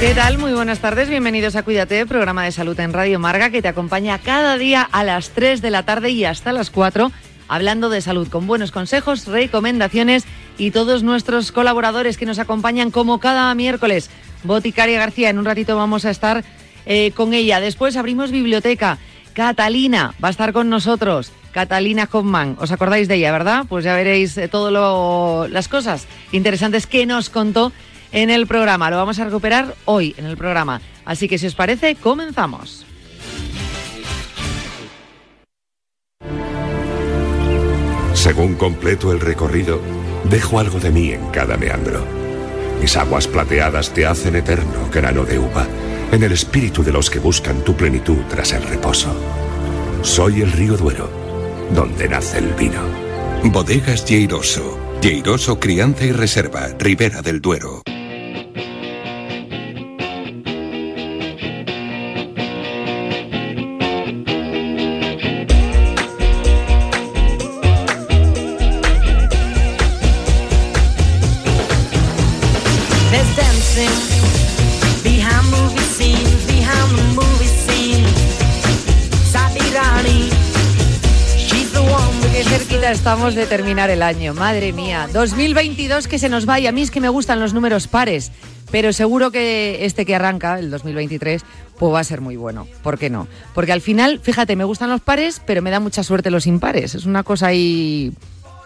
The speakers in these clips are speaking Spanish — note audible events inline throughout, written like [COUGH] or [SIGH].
¿Qué tal? Muy buenas tardes, bienvenidos a Cuídate, programa de salud en Radio Marga que te acompaña cada día a las 3 de la tarde y hasta las 4 hablando de salud con buenos consejos, recomendaciones y todos nuestros colaboradores que nos acompañan como cada miércoles. Boticaria García, en un ratito vamos a estar eh, con ella. Después abrimos biblioteca. Catalina va a estar con nosotros. Catalina Hoffman, ¿os acordáis de ella, verdad? Pues ya veréis eh, todas las cosas interesantes que nos contó en el programa. Lo vamos a recuperar hoy en el programa. Así que si os parece, comenzamos. Según completo el recorrido, dejo algo de mí en cada meandro. Mis aguas plateadas te hacen eterno, grano de uva, en el espíritu de los que buscan tu plenitud tras el reposo. Soy el río Duero, donde nace el vino. Bodegas Lleiroso. Lleiroso Crianza y Reserva, Ribera del Duero. Estamos de terminar el año, madre mía. 2022 que se nos va y a mí es que me gustan los números pares, pero seguro que este que arranca, el 2023, pues va a ser muy bueno. ¿Por qué no? Porque al final, fíjate, me gustan los pares, pero me da mucha suerte los impares. Es una cosa ahí,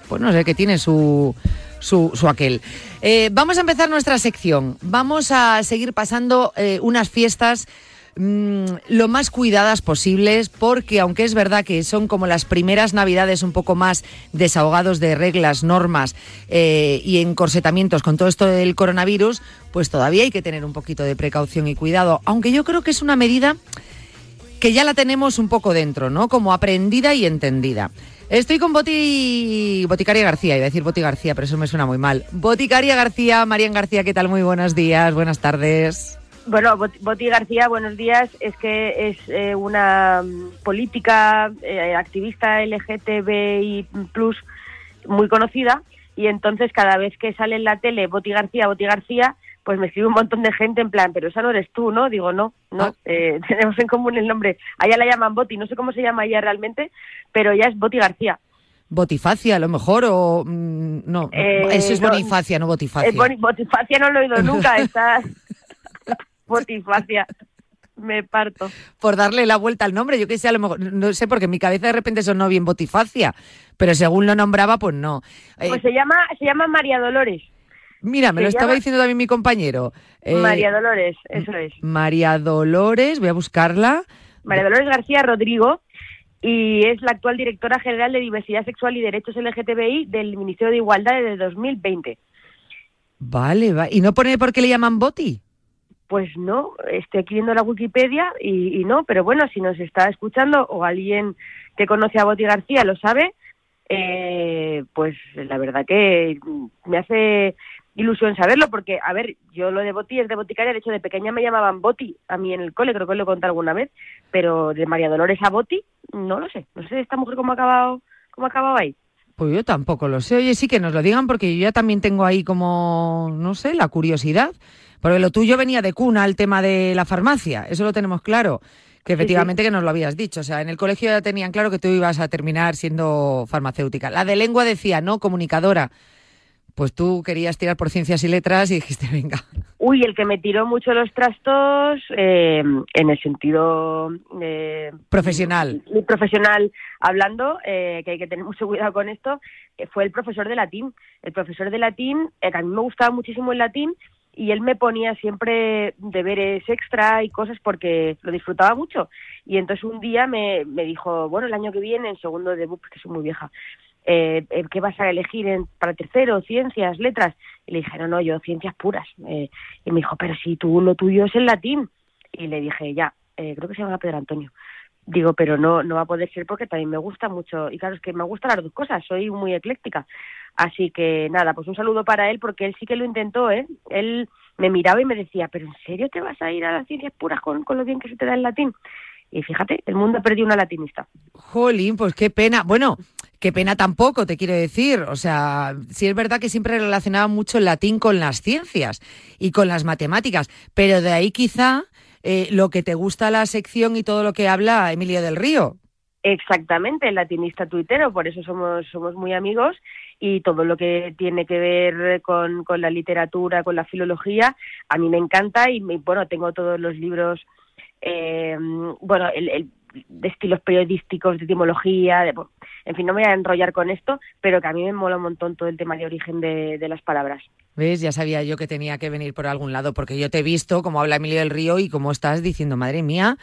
pues no sé, que tiene su, su, su aquel. Eh, vamos a empezar nuestra sección. Vamos a seguir pasando eh, unas fiestas mm, lo más cuidadas posibles, porque aunque es verdad que son como las primeras navidades un poco más desahogados de reglas, normas eh, y encorsetamientos con todo esto del coronavirus, pues todavía hay que tener un poquito de precaución y cuidado, aunque yo creo que es una medida que ya la tenemos un poco dentro, ¿no? Como aprendida y entendida. Estoy con Boti, Boticaria García, iba a decir Boti García, pero eso me suena muy mal. Boticaria García, Marian García, ¿qué tal? Muy buenos días, buenas tardes. Bueno, Bot- Boti García, buenos días. Es que es eh, una mm, política eh, activista LGTBI plus muy conocida y entonces cada vez que sale en la tele Boti García, Boti García, pues me escribe un montón de gente en plan, pero esa no eres tú, ¿no? Digo, no, no, Ah. eh, [LAUGHS] tenemos en común el nombre. A ella la llaman Boti, no sé cómo se llama ella realmente, pero ella es Boti García. Botifacia, a lo mejor, o mm, no, Eh, eso es no, Bonifacia, no Botifacia. Eh, Botifacia no lo he oído nunca, [LAUGHS] está... Botifacia, me parto. Por darle la vuelta al nombre, yo que sé, a lo mejor, no sé, porque en mi cabeza de repente sonó bien Botifacia, pero según lo nombraba, pues no. Eh, Pues se llama, se llama María Dolores. mira, me se lo estaba diciendo también mi compañero. Eh, María Dolores, eso es. María Dolores, voy a buscarla. María Dolores García Rodrigo y es la actual directora general de Diversidad Sexual y Derechos LGTBI del Ministerio de Igualdad desde 2020. Vale, va. ¿Y no pone por qué le llaman Boti? Pues no, estoy aquí viendo la Wikipedia y, no, pero bueno, si nos está escuchando o alguien que conoce a Boti García lo sabe, eh, pues la verdad que me hace ilusión saberlo, porque, a ver, yo lo de Boti es de boticaria, de hecho de pequeña me llamaban Boti a mí en el cole, creo que lo he contado alguna vez, pero de María Dolores a Boti, no lo sé, no sé esta mujer cómo ha acabado, cómo ha acabado ahí. Pues yo tampoco lo sé. Oye, sí que nos lo digan porque yo ya también tengo ahí como, no sé, la curiosidad. Porque lo tuyo venía de cuna el tema de la farmacia, eso lo tenemos claro. Que efectivamente que nos lo habías dicho. O sea, en el colegio ya tenían claro que tú ibas a terminar siendo farmacéutica. La de lengua decía, no, comunicadora. Pues tú querías tirar por ciencias y letras y dijiste, [LAUGHS] venga. Uy, el que me tiró mucho los trastos eh, en el sentido eh, Profesional. profesional hablando, eh, que hay que tener [LAUGHS] mucho cuidado con esto, eh, fue el profesor de latín. El profesor de latín, eh, que a mí me gustaba muchísimo el latín, y él me ponía siempre deberes extra y cosas porque lo disfrutaba mucho. Y entonces un día me, me dijo, bueno, el año que viene, en segundo de BUP, que soy muy vieja, eh, eh, ¿qué vas a elegir en, para tercero? ¿Ciencias? ¿Letras? Y le dije, no, no, yo ciencias puras. Eh, y me dijo, pero si tú lo tuyo es el latín. Y le dije, ya, eh, creo que se llama Pedro Antonio. Digo, pero no, no va a poder ser porque también me gusta mucho. Y claro, es que me gustan las dos cosas, soy muy ecléctica. Así que nada, pues un saludo para él porque él sí que lo intentó, ¿eh? Él me miraba y me decía, ¿pero en serio te vas a ir a las ciencias puras con, con lo bien que se te da el latín? Y fíjate, el mundo ha perdido una latinista. Jolín, pues qué pena. Bueno, qué pena tampoco, te quiero decir. O sea, sí es verdad que siempre relacionaba mucho el latín con las ciencias y con las matemáticas, pero de ahí quizá eh, lo que te gusta la sección y todo lo que habla Emilio del Río. Exactamente, el latinista tuitero, por eso somos, somos muy amigos y todo lo que tiene que ver con, con la literatura, con la filología, a mí me encanta y me- bueno, tengo todos los libros, eh, bueno, el, de estilos periodísticos, de etimología, de- en fin, no me voy a enrollar con esto, pero que a mí me mola un montón todo el tema de origen de, de las palabras. ¿Ves? Ya sabía yo que tenía que venir por algún lado, porque yo te he visto cómo habla Emilio del Río y cómo estás diciendo, madre mía,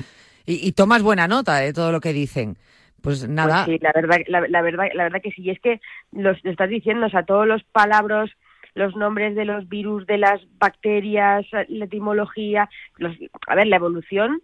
y, y tomas buena nota de todo lo que dicen. Pues nada, Pues sí, la verdad, la, la verdad, la verdad que sí. Y es que los lo estás diciendo, o sea, todos los palabras, los nombres de los virus, de las bacterias, la etimología, los, a ver, la evolución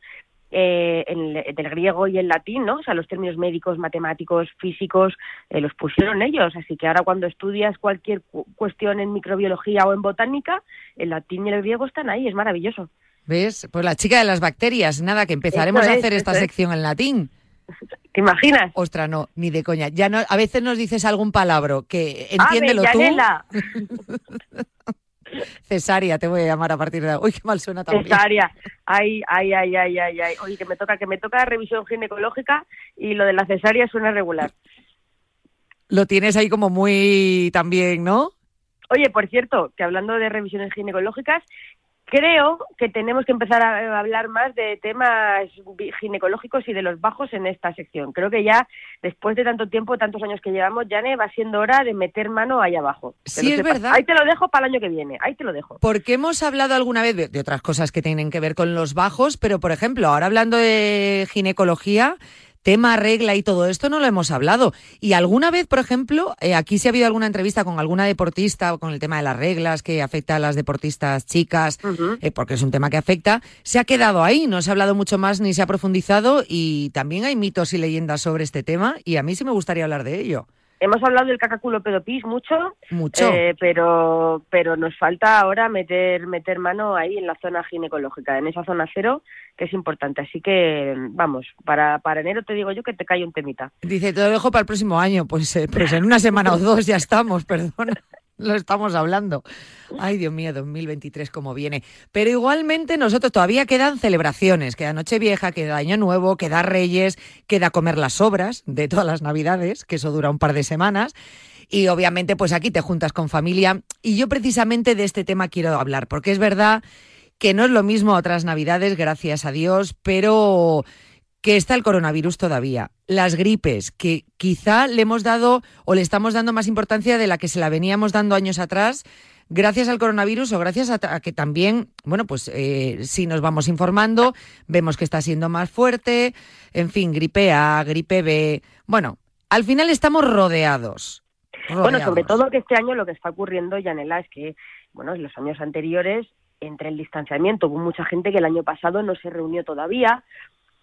eh, en el- del griego y el latín, ¿no? O sea, los términos médicos, matemáticos, físicos, eh, los pusieron ellos. Así que ahora cuando estudias cualquier cu- cuestión en microbiología o en botánica, el latín y el griego están ahí, es maravilloso. ¿ves? Pues la chica de las bacterias, nada, que empezaremos Eso a es, hacer esta es. sección en latín. [LAUGHS] ¿Te imaginas? Ostra, no, ni de coña. Ya no, a veces nos dices algún palabra que ¡Ave, entiéndelo tú. [LAUGHS] Cesárea, te voy a llamar a partir de ahora. Uy, qué mal suena también. cesárea. Ay, ay, ay, ay, ay, ay. Oye, que me toca, que me toca revisión ginecológica y lo de la cesárea suena regular. Lo tienes ahí como muy también, ¿no? Oye, por cierto, que hablando de revisiones ginecológicas, creo que tenemos que empezar a hablar más de temas ginecológicos y de los bajos en esta sección. Creo que ya, después de tanto tiempo, tantos años que llevamos, Jane, va siendo hora de meter mano ahí abajo. Sí, es sepas. verdad. Ahí te lo dejo para el año que viene, ahí te lo dejo. Porque hemos hablado alguna vez de, de otras cosas que tienen que ver con los bajos, pero por ejemplo, ahora hablando de ginecología, tema regla y todo esto no lo hemos hablado. Y alguna vez, por ejemplo, eh, aquí si ha habido alguna entrevista con alguna deportista o con el tema de las reglas que afecta a las deportistas chicas, eh, porque es un tema que afecta, se ha quedado ahí, no se ha hablado mucho más ni se ha profundizado y también hay mitos y leyendas sobre este tema y a mí sí me gustaría hablar de ello. Hemos hablado del cacaculo pedopis mucho, Mucho. Eh, pero pero nos falta ahora meter meter mano ahí en la zona ginecológica, en esa zona cero, que es importante. Así que, vamos, para, para enero te digo yo que te cae un temita. Dice, te lo dejo para el próximo año. Pues, eh, pues en una semana o dos ya estamos, [LAUGHS] perdona. Lo estamos hablando. Ay, Dios mío, 2023 como viene. Pero igualmente nosotros todavía quedan celebraciones. Queda Nochevieja, queda Año Nuevo, queda Reyes, queda comer las sobras de todas las Navidades, que eso dura un par de semanas. Y obviamente pues aquí te juntas con familia. Y yo precisamente de este tema quiero hablar, porque es verdad que no es lo mismo a otras Navidades, gracias a Dios, pero que está el coronavirus todavía. Las gripes, que quizá le hemos dado o le estamos dando más importancia de la que se la veníamos dando años atrás, gracias al coronavirus o gracias a, a que también, bueno, pues eh, si nos vamos informando, vemos que está siendo más fuerte, en fin, gripe A, gripe B. Bueno, al final estamos rodeados. Bueno, sobre rodeados. todo que este año lo que está ocurriendo, Yanela, es que, bueno, en los años anteriores, entre el distanciamiento, hubo mucha gente que el año pasado no se reunió todavía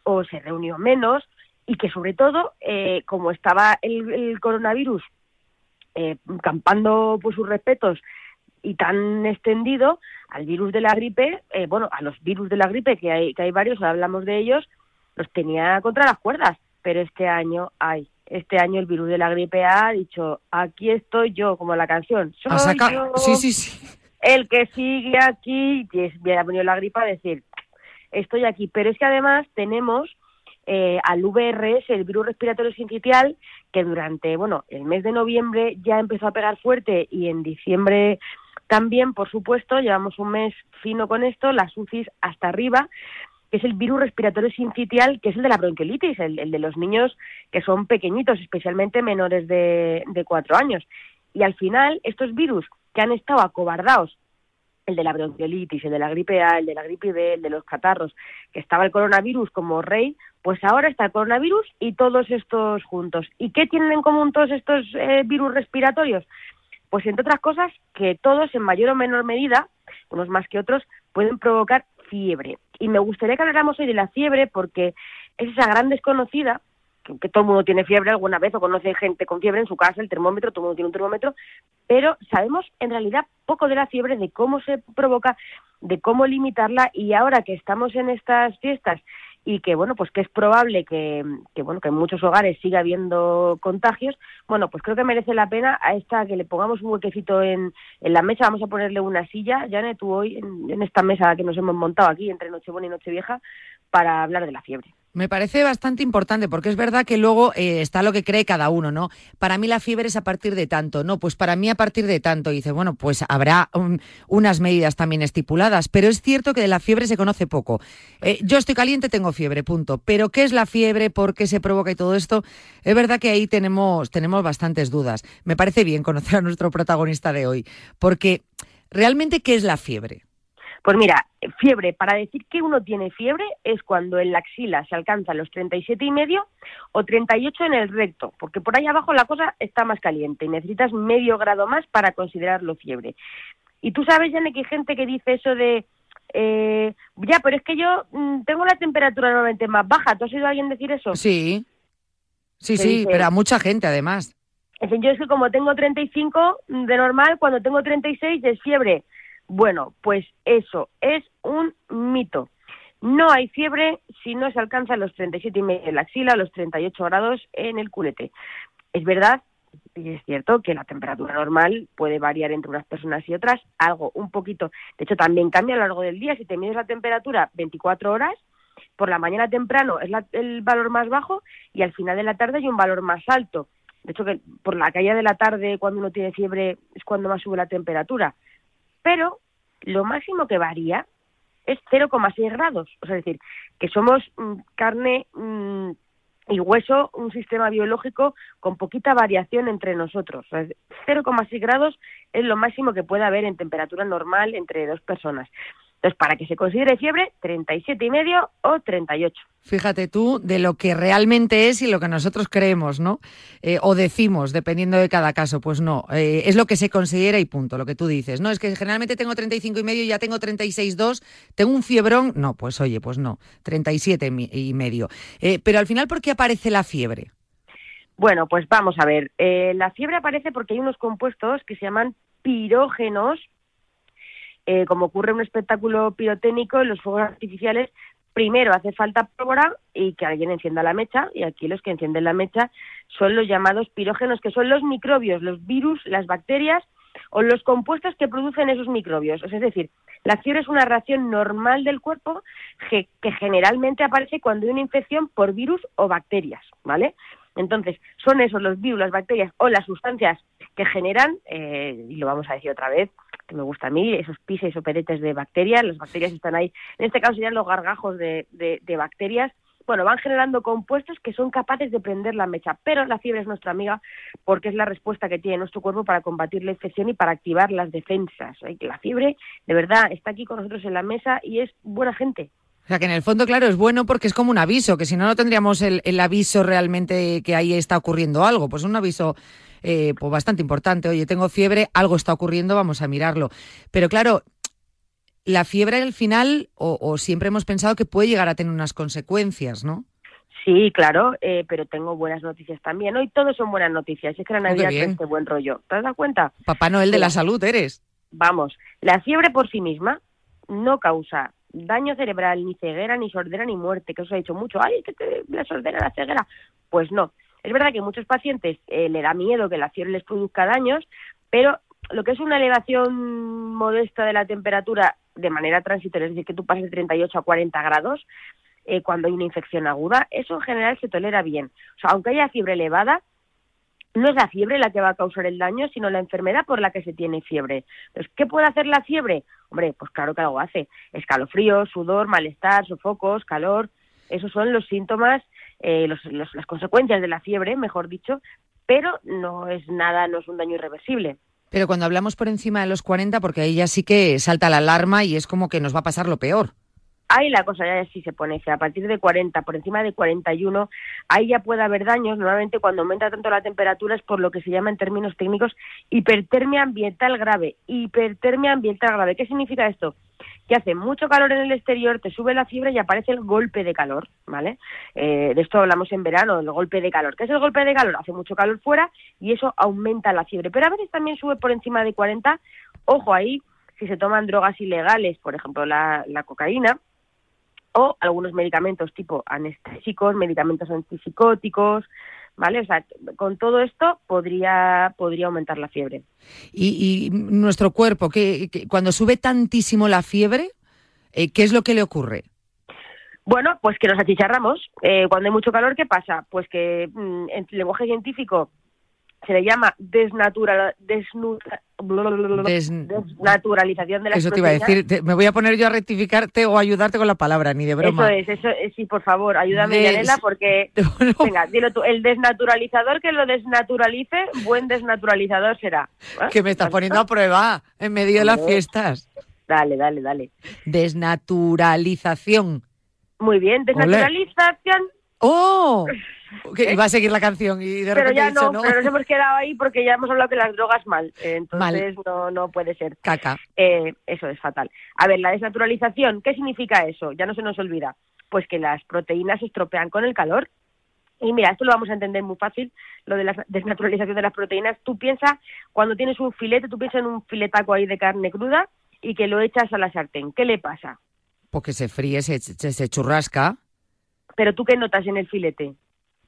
o se reunió menos y que sobre todo, eh, como estaba el, el coronavirus eh, campando por sus respetos y tan extendido al virus de la gripe, eh, bueno, a los virus de la gripe, que hay, que hay varios, hablamos de ellos, los tenía contra las cuerdas, pero este año hay. Este año el virus de la gripe ha dicho, aquí estoy yo, como la canción. Ha Soy saca- yo Sí, sí, sí. el que sigue aquí, y ha venido la gripa a decir, estoy aquí. Pero es que además tenemos eh, al VRS, el virus respiratorio sincitial, que durante, bueno, el mes de noviembre ya empezó a pegar fuerte y en diciembre también, por supuesto, llevamos un mes fino con esto, las UCIs hasta arriba, que es el virus respiratorio sincitial, que es el de la bronquiolitis, el, el de los niños que son pequeñitos, especialmente menores de, de cuatro años. Y al final, estos virus que han estado acobardados, el de la bronquiolitis, el de la gripe A, el de la gripe B, el de los catarros, que estaba el coronavirus como rey, pues ahora está el coronavirus y todos estos juntos. ¿Y qué tienen en común todos estos eh, virus respiratorios? Pues entre otras cosas que todos en mayor o menor medida, unos más que otros, pueden provocar fiebre. Y me gustaría que habláramos hoy de la fiebre porque es esa gran desconocida, que, todo el mundo tiene fiebre alguna vez o conoce gente con fiebre en su casa, el termómetro, todo el mundo tiene un termómetro, pero sabemos en realidad poco de la fiebre, de cómo se provoca, de cómo limitarla y ahora que estamos en estas fiestas y que bueno pues que es probable que, que bueno que en muchos hogares siga habiendo contagios bueno pues creo que merece la pena a esta que le pongamos un huequecito en, en la mesa vamos a ponerle una silla. Janet tú hoy en, en esta mesa que nos hemos montado aquí entre Nochebuena y Nochevieja para hablar de la fiebre Me parece bastante importante porque es verdad que luego eh, está lo que cree cada uno, ¿no? Para mí la fiebre es a partir de tanto, no, pues para mí a partir de tanto. Dice, bueno, pues habrá un- unas medidas también estipuladas, pero es cierto que de la fiebre se conoce poco. Eh, yo estoy caliente, tengo fiebre, punto. Pero ¿qué es la fiebre? ¿Por qué se provoca y todo esto? Es verdad que ahí tenemos, tenemos bastantes dudas. Me parece bien conocer a nuestro protagonista de hoy, porque realmente, ¿qué es la fiebre? Pues mira, fiebre, para decir que uno tiene fiebre es cuando en la axila se alcanza los 37 y medio o 38 en el recto, porque por ahí abajo la cosa está más caliente y necesitas medio grado más para considerarlo fiebre. Y tú sabes, Jane, que hay gente que dice eso de, eh, ya, pero es que yo mm, tengo la temperatura normalmente más baja. ¿Tú has oído a alguien decir eso? Sí, sí, ¿Qué sí, dice? pero a mucha gente además. Dicen, yo es que como tengo 35 de normal, cuando tengo 36 es fiebre. Bueno, pues eso es un mito. No hay fiebre si no se alcanzan los 37 y medio en la axila los 38 grados en el culete. Es verdad y es cierto que la temperatura normal puede variar entre unas personas y otras, algo, un poquito. De hecho, también cambia a lo largo del día. Si te mides la temperatura 24 horas, por la mañana temprano es la- el valor más bajo y al final de la tarde hay un valor más alto. De hecho, que por la caída de la tarde, cuando uno tiene fiebre, es cuando más sube la temperatura. Pero lo máximo que varía es 0,6 grados. O sea, es decir, que somos mm, carne mm, y hueso, un sistema biológico con poquita variación entre nosotros. O sea, 0,6 grados es lo máximo que puede haber en temperatura normal entre dos personas. Entonces, para que se considere fiebre, 37 y medio o 38. Fíjate tú de lo que realmente es y lo que nosotros creemos, ¿no? Eh, o decimos, dependiendo de cada caso. Pues no, eh, es lo que se considera y punto, lo que tú dices. No, es que generalmente tengo 35 y medio y ya tengo 36,2, tengo un fiebrón. No, pues oye, pues no, 37 y medio. Eh, pero al final, ¿por qué aparece la fiebre? Bueno, pues vamos a ver. La fiebre aparece porque hay unos compuestos que se llaman pirógenos. Eh, como ocurre en un espectáculo pirotécnico, en los fuegos artificiales, primero hace falta pólvora y que alguien encienda la mecha, y aquí los que encienden la mecha son los llamados pirógenos, que son los microbios, los virus, las bacterias o los compuestos que producen esos microbios. Es decir, la fiebre es una reacción normal del cuerpo que, que generalmente aparece cuando hay una infección por virus o bacterias, ¿vale? Entonces, son esos los virus, las bacterias o las sustancias que generan, eh, y lo vamos a decir otra vez, me gusta a mí, esos pises o peretes de bacterias, las bacterias están ahí, en este caso serían los gargajos de, de, de bacterias, bueno, van generando compuestos que son capaces de prender la mecha, pero la fiebre es nuestra amiga porque es la respuesta que tiene nuestro cuerpo para combatir la infección y para activar las defensas. La fiebre, de verdad, está aquí con nosotros en la mesa y es buena gente. O sea, que en el fondo, claro, es bueno porque es como un aviso, que si no, no tendríamos el, el aviso realmente que ahí está ocurriendo algo. Pues un aviso eh, pues bastante importante. Oye, tengo fiebre, algo está ocurriendo, vamos a mirarlo. Pero claro, la fiebre al final, o, o siempre hemos pensado que puede llegar a tener unas consecuencias, ¿no? Sí, claro, eh, pero tengo buenas noticias también. Hoy todos son buenas noticias. Es que la Navidad es este buen rollo. ¿Te has dado cuenta? Papá Noel de la salud eres. Vamos, la fiebre por sí misma no causa daño cerebral, ni ceguera, ni sordera, ni muerte, que os he dicho mucho. Ay, que te, la sordera, la ceguera. Pues no. Es verdad que a muchos pacientes eh, le da miedo que la fiebre les produzca daños, pero lo que es una elevación modesta de la temperatura de manera transitoria, es decir, que tú pases de 38 a 40 grados, eh, cuando hay una infección aguda, eso en general se tolera bien. O sea, aunque haya fiebre elevada, no es la fiebre la que va a causar el daño, sino la enfermedad por la que se tiene fiebre. Entonces, ¿qué puede hacer la fiebre? Hombre, pues claro que algo hace. Escalofríos, sudor, malestar, sofocos, calor. Esos son los síntomas, eh, los- los- las consecuencias de la fiebre, mejor dicho, pero no es nada, no es un daño irreversible. Pero cuando hablamos por encima de los 40, porque ahí ya sí que salta la alarma y es como que nos va a pasar lo peor. Ahí la cosa ya sí se pone fea. A partir de 40, por encima de 41, ahí ya puede haber daños. Normalmente cuando aumenta tanto la temperatura es por lo que se llama en términos técnicos hipertermia ambiental grave. Hipertermia ambiental grave. ¿Qué significa esto? Hace mucho calor en el exterior, te sube la fiebre y aparece el golpe de calor, ¿vale? Eh, de esto hablamos en verano, el golpe de calor. ¿Qué es el golpe de calor? Hace mucho calor fuera y eso aumenta la fiebre. Pero a veces también sube por encima de 40. Ojo ahí, si se toman drogas ilegales, por ejemplo la cocaína, o algunos medicamentos tipo anestésicos, medicamentos antipsicóticos, ¿vale? O sea, con todo esto podría, podría aumentar la fiebre. Y, y nuestro cuerpo, que, cuando sube tantísimo la fiebre, eh, ¿qué es lo que le ocurre? Bueno, pues que nos achicharramos. Eh, cuando hay mucho calor, ¿qué pasa? Pues que mm, en lenguaje científico se le llama desnatura, desnutra- Des- desnaturalización de las Eso te iba a decir. te- me voy a poner yo a rectificarte o a ayudarte con la palabra, ni de broma. Eso es, eso es, sí, por favor, ayúdame, Des- Yanela, porque... [LAUGHS] Venga, dilo tú. El desnaturalizador que lo desnaturalice, buen desnaturalizador será. ¿Eh? que me estás poniendo a prueba en medio de las fiestas. Dale, dale, dale. Desnaturalización. Muy bien, desnaturalización, ¡Oh! [LAUGHS] Que iba a seguir la canción y de pero repente ya he dicho, no, pero nos hemos quedado ahí porque ya hemos hablado que las drogas mal, eh, entonces no, no puede ser. Caca. Eh, eso es fatal. A ver, la desnaturalización, ¿qué significa eso? Ya no se nos olvida. Pues que las proteínas se estropean con el calor. Y mira, esto lo vamos a entender muy fácil, lo de la desnaturalización de las proteínas. Tú piensas, cuando tienes un filete, tú piensas en un filetaco ahí de carne cruda y que lo echas a la sartén. ¿Qué le pasa? Porque se fríe, se, se, se churrasca, Pero tú qué notas en el filete?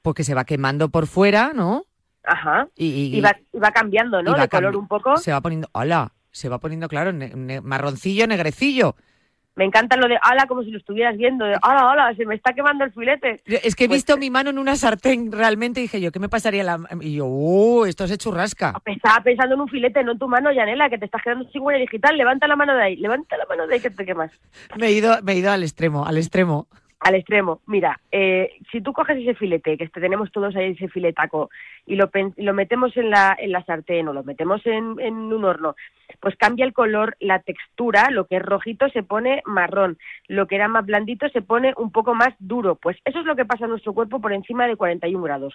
Porque se va quemando por fuera, ¿no? Ajá. Y, y- Y va, y va cambiando, ¿no? de color un poco. Se va poniendo, hola, se va poniendo, claro, ne- ne- marroncillo, negrecillo. Me encanta lo de ala como si lo estuvieras viendo. De, ala, ala, se me está quemando el filete. Es que he Pues- visto mi mano en una sartén realmente y dije yo, ¿qué me pasaría? La... Y yo, ¡uh! Esto se churrasca. Estaba pensando en un filete, no en tu mano, Yanela, que te estás quedando sin huella digital. Levanta la mano de ahí, levanta la mano de ahí que te quemas. Me he ido, me he ido al extremo, al extremo. Al extremo. Mira, eh, si tú coges ese filete, que este- tenemos todos ahí ese filetaco, y lo, lo metemos en la, en la sartén o lo metemos en, en un horno, pues cambia el color, la textura, lo que es rojito se pone marrón, lo que era más blandito se pone un poco más duro. Pues eso es lo que pasa en nuestro cuerpo por encima de 41 grados.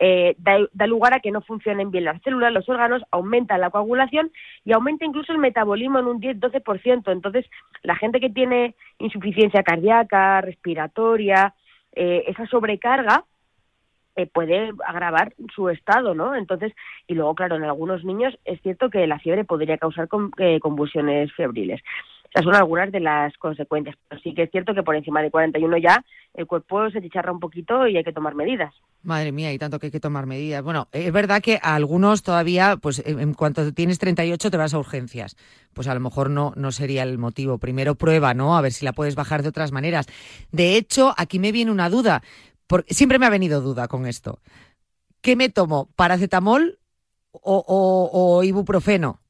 Eh, da, da lugar a que no funcionen bien las células, los órganos, aumenta la coagulación y aumenta incluso el metabolismo en un 10-12%. Entonces, la gente que tiene insuficiencia cardíaca, respiratoria, eh, esa sobrecarga eh, puede agravar su estado, ¿no? Entonces, y luego, claro, en algunos niños es cierto que la fiebre podría causar eh, convulsiones febriles. Esas son algunas de las consecuencias. Pero sí que es cierto que por encima de 41 ya el cuerpo se chicharra un poquito y hay que tomar medidas. Madre mía, y tanto que hay que tomar medidas. Bueno, es verdad que a algunos todavía, pues en en cuanto tienes 38 te vas a urgencias. Pues a lo mejor no, no sería el motivo. Primero prueba, ¿no? A ver si la puedes bajar de otras maneras. De hecho, aquí me viene una duda. Porque siempre me ha venido duda con esto. ¿Qué me tomo? ¿Paracetamol o, o- o ibuprofeno?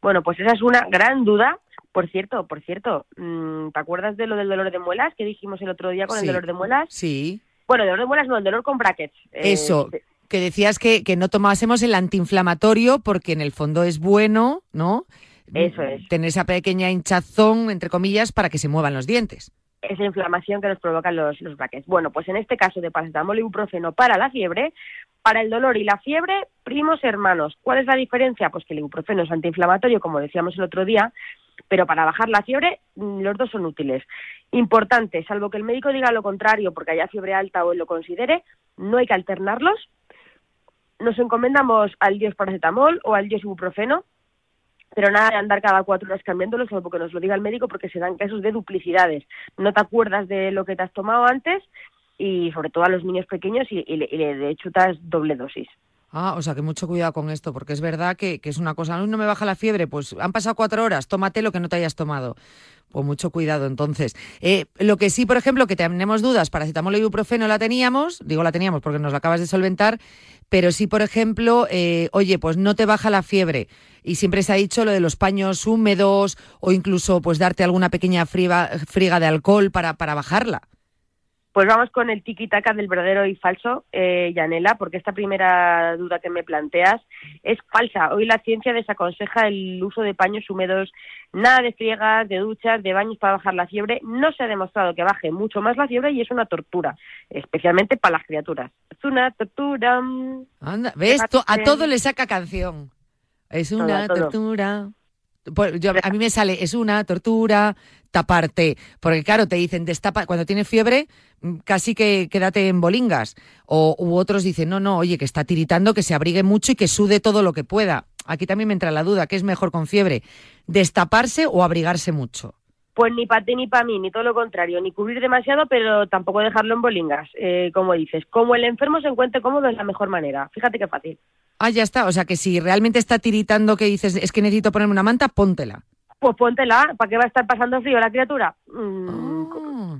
Bueno, pues esa es una gran duda. Por cierto, por cierto, mm, ¿te acuerdas de lo del dolor de muelas que dijimos el otro día con Sí. el dolor de muelas? Sí. Bueno, el dolor de muelas no, el dolor con brackets. Eh, Eso, que decías que, que no tomásemos el antiinflamatorio porque en el fondo es bueno, ¿no? Eso es. Tener esa pequeña hinchazón, entre comillas, para que se muevan los dientes. esa inflamación que nos provocan los, los brackets. Bueno, pues en este caso de paracetamol y ibuprofeno para la fiebre, para el dolor y la fiebre, primos hermanos. ¿Cuál es la diferencia? Pues que el ibuprofeno es antiinflamatorio, como decíamos el otro día, pero para bajar la fiebre mm, los dos son útiles. Importante, salvo que el médico diga lo contrario porque haya fiebre alta o él lo considere, no hay que alternarlos. Nos encomendamos al dios paracetamol o al dios ibuprofeno, pero nada de andar cada cuatro horas cambiándolos, salvo que nos lo diga el médico, porque se dan casos de duplicidades. No te acuerdas de lo que te has tomado antes y sobre todo a los niños pequeños y, y y de chutas doble dosis. Ah, o sea que mucho cuidado con esto, porque es verdad que, que es una cosa, "Ay, no me baja la fiebre, pues han pasado cuatro horas, tómate lo que no te hayas tomado. Pues mucho cuidado entonces. Eh, lo que sí, por ejemplo, que tenemos dudas, paracetamol y ibuprofeno la teníamos, digo la teníamos porque nos la acabas de solventar, pero sí, por ejemplo, eh, oye, pues no te baja la fiebre y siempre se ha dicho lo de los paños húmedos o incluso pues darte alguna pequeña friga, friga de alcohol para, para bajarla. Pues vamos con el tiki-taka del verdadero y falso, eh, Yanela, porque esta primera duda que me planteas es falsa. Hoy la ciencia desaconseja el uso de paños húmedos, nada de friegas, de duchas, de baños para bajar la fiebre. No se ha demostrado que baje mucho más la fiebre y es una tortura, especialmente para las criaturas. Es una tortura. Anda, ¿ves? A todo le saca canción. Es una todo. tortura. Yo- a mí me sale, es una tortura taparte. Porque claro, te dicen, destapa, cuando tienes fiebre, casi que quédate en bolingas. O u otros dicen, no, no, oye, que está tiritando, que se abrigue mucho y que sude todo lo que pueda. Aquí también me entra la duda, ¿qué es mejor con fiebre? ¿Destaparse o abrigarse mucho? Pues ni para ti ni para mí, ni todo lo contrario, ni cubrir demasiado, pero tampoco dejarlo en bolingas, eh, como dices. Como el enfermo se encuentre cómodo es la mejor manera. Fíjate qué fácil. Ah, ya está. O sea, que si realmente está tiritando que dices, es que necesito ponerme una manta, póntela. Pues póntela, ¿para qué va a estar pasando frío la criatura? Mm, Ah.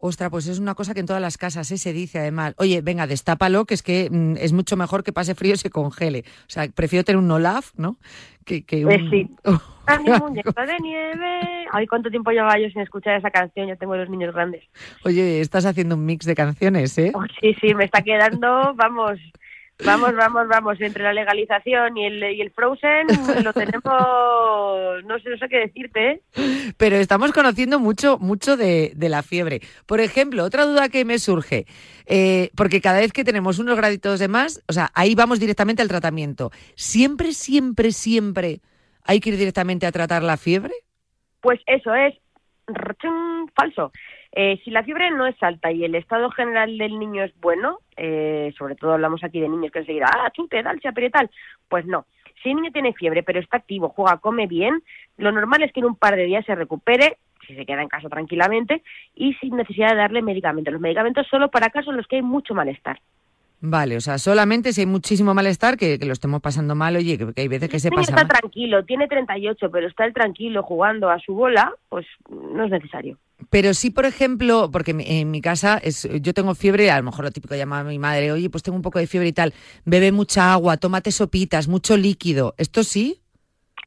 Ostras, pues es una cosa que en todas las casas ¿eh? se dice además. Oye, venga, destápalo, que es que mm, es mucho mejor que pase frío y se congele. O sea, prefiero tener un Olaf, ¿no? Que, que un... Pues sí. [LAUGHS] Muñeco de nieve. Ay, cuánto tiempo llevaba yo sin escuchar esa canción. Ya tengo los niños grandes. Oye, estás haciendo un mix de canciones, ¿eh? Oh, sí, sí, me está quedando, vamos, vamos, vamos, vamos, entre la legalización y el, y el Frozen lo tenemos, no sé, no sé qué decirte, ¿eh? Pero estamos conociendo mucho, mucho de, de la fiebre. Por ejemplo, otra duda que me surge, eh, porque cada vez que tenemos unos graditos de más, o sea, ahí vamos directamente al tratamiento. ¿Siempre, siempre, siempre hay que ir directamente a tratar la fiebre? Pues eso es falso. Eh, si la fiebre no es alta y el estado general del niño es bueno, eh, sobre todo hablamos aquí de niños que enseguida, ah, chute, dale, aprieta tal, pues no. Si el niño tiene fiebre pero está activo, juega, come bien, lo normal es que en un par de días se recupere, si se queda en casa tranquilamente, y sin necesidad de darle medicamentos. Los medicamentos solo para casos en los que hay mucho malestar. Vale, o sea, solamente si hay muchísimo malestar, que, que lo estemos pasando mal, oye, que, que hay veces que se pasa está mal. tranquilo, tiene 38, pero está el tranquilo jugando a su bola, pues no es necesario. Pero sí, por ejemplo, porque en mi casa es, yo tengo fiebre, a lo mejor lo típico llama mi madre, oye, pues tengo un poco de fiebre y tal, bebe mucha agua, tómate sopitas, mucho líquido. ¿Esto sí?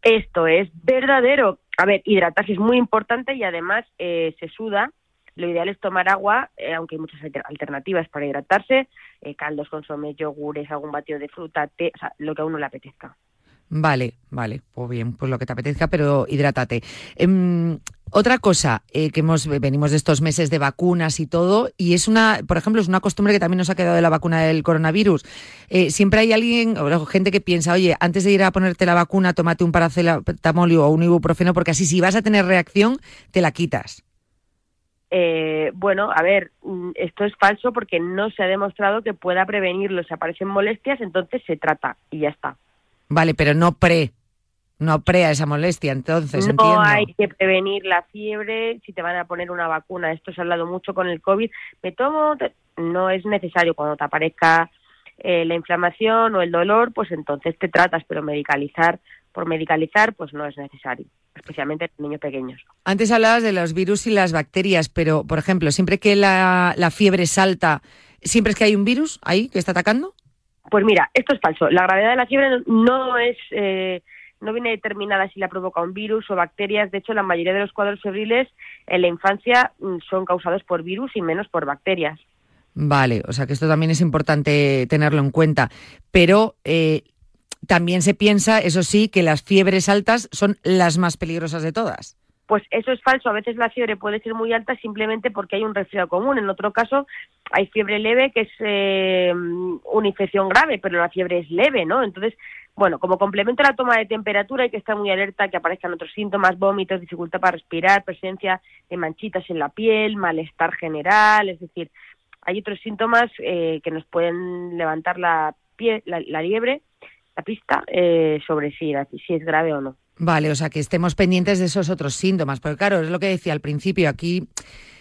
Esto es verdadero. A ver, hidratarse es muy importante y además eh, se suda. Lo ideal es tomar agua, eh, aunque hay muchas alter- alternativas para hidratarse, eh, caldos, consomé, yogures, algún batido de fruta, té, o sea, lo que a uno le apetezca. Vale, vale, pues bien, pues lo que te apetezca, pero hidrátate. Em, otra cosa, eh, que hemos venimos de estos meses de vacunas y todo, y es una, por ejemplo, es una costumbre que también nos ha quedado de la vacuna del coronavirus. Eh, siempre hay alguien, o gente que piensa, oye, antes de ir a ponerte la vacuna, tómate un paracetamol o un ibuprofeno, porque así si vas a tener reacción, te la quitas. Eh, bueno, a ver, mm, esto es falso porque no se ha demostrado que pueda prevenirlo. Si aparecen molestias, entonces se trata y ya está. Vale, pero no pre, no pre a esa molestia, entonces, no entiendo. hay que prevenir la fiebre si te van a poner una vacuna. Esto se ha hablado mucho con el COVID. Me tomo, no es necesario cuando te aparezca eh, la inflamación o el dolor, pues entonces te tratas, pero medicalizar por medicalizar, pues no es necesario, especialmente en niños pequeños. Antes hablabas de los virus y las bacterias, pero, por ejemplo, siempre que la, la fiebre salta, ¿siempre es que hay un virus ahí que está atacando? Pues mira, esto es falso. La gravedad de la fiebre no es, eh, no viene determinada si la provoca un virus o bacterias. De hecho, la mayoría de los cuadros febriles en la infancia mm, son causados por virus y menos por bacterias. Vale, o sea que esto también es importante tenerlo en cuenta. Pero eh, también se piensa, eso sí, que las fiebres altas son las más peligrosas de todas. Pues eso es falso. A veces la fiebre puede ser muy alta simplemente porque hay un resfriado común. En otro caso, hay fiebre leve que es eh, una infección grave, pero la fiebre es leve, ¿no? Entonces, bueno, como complemento a la toma de temperatura hay que estar muy alerta que aparezcan otros síntomas, vómitos, dificultad para respirar, presencia de manchitas en la piel, malestar general, es decir, hay otros síntomas eh, que nos pueden levantar la, pie, la, liebre, la pista, eh, sobre si es grave o no. Vale, o sea que estemos pendientes de esos otros síntomas, porque claro, es lo que decía al principio, aquí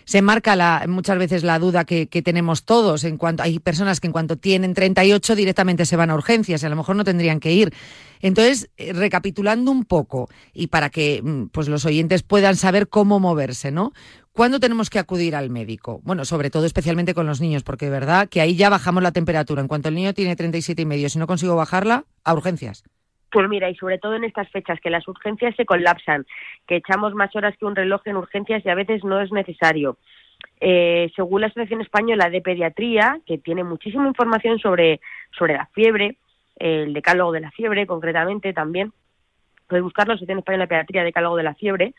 se marca la, muchas veces la duda que, tenemos todos en cuanto hay personas que en cuanto tienen 38 directamente se van a urgencias y a lo mejor no tendrían que ir. Entonces, eh, recapitulando un poco y para que mm, pues los oyentes puedan saber cómo moverse, ¿no? ¿Cuándo tenemos que acudir al médico? Bueno, sobre todo especialmente con los niños, porque de verdad que ahí ya bajamos la temperatura. En cuanto el niño tiene 37 y medio, si no consigo bajarla, a urgencias. Pues mira, y sobre todo en estas fechas, que las urgencias se colapsan, que echamos más horas que un reloj en urgencias y a veces no es necesario. Eh, según la Asociación Española de Pediatría, que tiene muchísima información sobre, sobre la fiebre, el decálogo de la fiebre concretamente también, puedes buscar la Asociación Española de Pediatría, decálogo de la fiebre,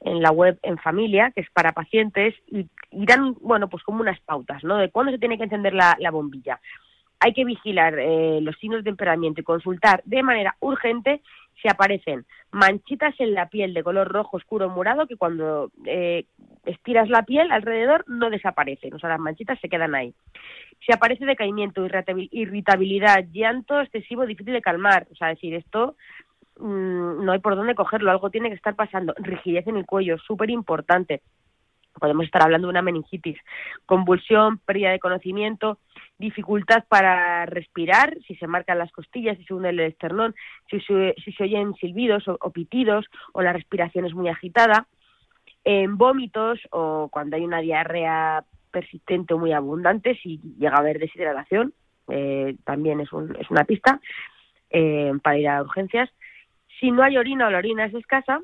en la web en familia, que es para pacientes, y, dan, bueno, pues como unas pautas, ¿no? De cuándo se tiene que encender la bombilla hay que vigilar eh, los signos de empeoramiento y consultar de manera urgente si aparecen manchitas en la piel de color rojo, oscuro, morado, que cuando eh, estiras la piel alrededor no desaparecen, o sea, las manchitas se quedan ahí. Si aparece decaimiento, irritabilidad, llanto excesivo, difícil de calmar, o sea, decir, esto mm, no hay por dónde cogerlo, algo tiene que estar pasando. Rigidez en el cuello, súper importante. Podemos estar hablando de una meningitis, convulsión, pérdida de conocimiento, dificultad para respirar, si se marcan las costillas, si se hunde el esternón, si se, oyen silbidos o, o pitidos o la respiración es muy agitada, en vómitos o cuando hay una diarrea persistente o muy abundante, si llega a haber deshidratación, eh, también es, un- es una pista eh, para ir a urgencias. Si no hay orina o la orina es escasa,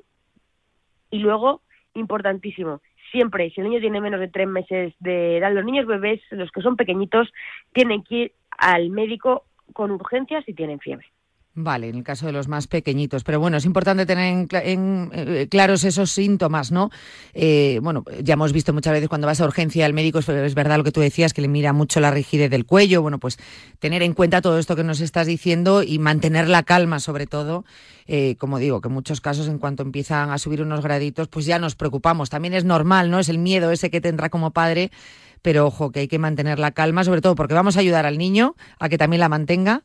y luego, importantísimo, siempre, si el niño tiene menos de tres meses de edad, los niños bebés, los que son pequeñitos, tienen que ir al médico con urgencias si tienen fiebre. Vale, en el caso de los más pequeñitos. Pero bueno, es importante tener en, en, eh, claros esos síntomas, ¿no? Eh, bueno, ya hemos visto muchas veces cuando vas a urgencia al médico, es, es verdad lo que tú decías, que le mira mucho la rigidez del cuello. Bueno, pues tener en cuenta todo esto que nos estás diciendo y mantener la calma, sobre todo. Eh, como digo, que en muchos casos, en cuanto empiezan a subir unos graditos, pues ya nos preocupamos. También es normal, ¿no? Es el miedo ese que tendrá como padre pero ojo, que hay que mantener la calma, sobre todo porque vamos a ayudar al niño a que también la mantenga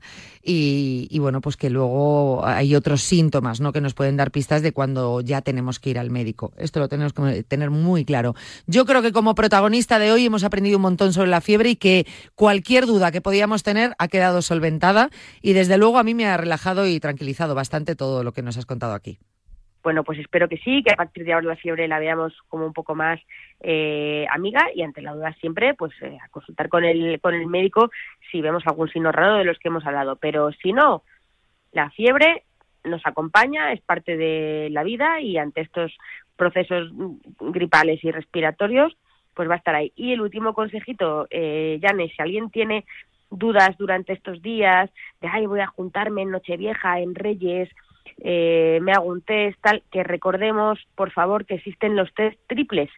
y, bueno, pues que luego hay otros síntomas ¿no? que nos pueden dar pistas de cuando ya tenemos que ir al médico. Esto lo tenemos que tener muy claro. Yo creo que como protagonista de hoy hemos aprendido un montón sobre la fiebre y que cualquier duda que podíamos tener ha quedado solventada y desde luego a mí me ha relajado y tranquilizado bastante todo lo que nos has contado aquí bueno, pues espero que sí, que a partir de ahora la fiebre la veamos como un poco más eh, amiga y ante la duda siempre, pues eh, a consultar con el, con el médico si vemos algún signo raro de los que hemos hablado. Pero si no, la fiebre nos acompaña, es parte de la vida y ante estos procesos gripales y respiratorios, pues va a estar ahí. Y el último consejito, eh, si alguien tiene dudas durante estos días de, ay, voy a juntarme en Nochevieja, en Reyes, eh, me hago un test, tal, que recordemos, por favor, que existen los test triples.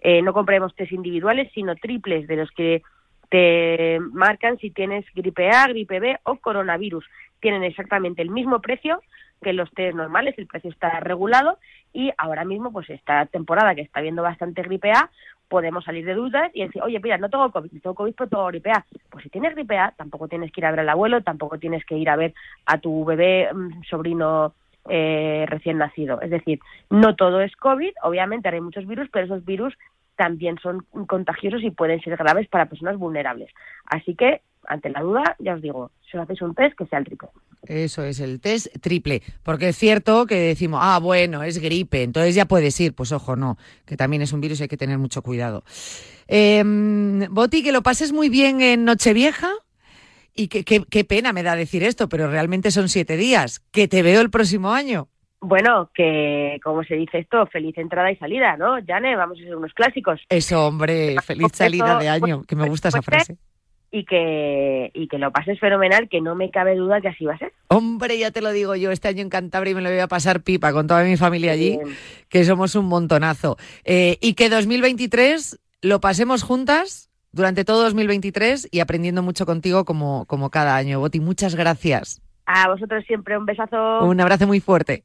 Eh, no compremos test individuales, sino triples, de los que te marcan si tienes gripe A, gripe B o coronavirus. Tienen exactamente el mismo precio que los test normales, el precio está regulado y ahora mismo, pues esta temporada que está viendo bastante gripe A, podemos salir de dudas y decir, oye, mira, no tengo COVID, tengo COVID, pero tengo gripe. Pues si tienes gripe tampoco tienes que ir a ver al abuelo, tampoco tienes que ir a ver a tu bebé, mm, sobrino eh, recién nacido. Es decir, no todo es COVID, obviamente hay muchos virus, pero esos virus también son contagiosos y pueden ser graves para personas vulnerables. Así que, ante la duda, ya os digo, si os hacéis un test, que sea el triple. Eso es el test triple, porque es cierto que decimos, ah, bueno, es gripe, entonces ya puedes ir. Pues ojo, no, que también es un virus y hay que tener mucho cuidado. Eh, Boti, que lo pases muy bien en Nochevieja. Y qué, qué pena me da decir esto, pero realmente son siete días. Que te veo el próximo año. Bueno, que como se dice esto, feliz entrada y salida, ¿no? Jane, vamos a ser unos clásicos. Eso, hombre, feliz salida de año, que me gusta esa frase. Y que, y que lo pases fenomenal, que no me cabe duda que así va a ser. Hombre, ya te lo digo yo, este año en Cantabria me lo voy a pasar pipa con toda mi familia allí, que somos un montonazo. Eh, y que 2023 lo pasemos juntas durante todo 2023 y aprendiendo mucho contigo como, como cada año. Boti, muchas gracias. A vosotros siempre un besazo. Un abrazo muy fuerte.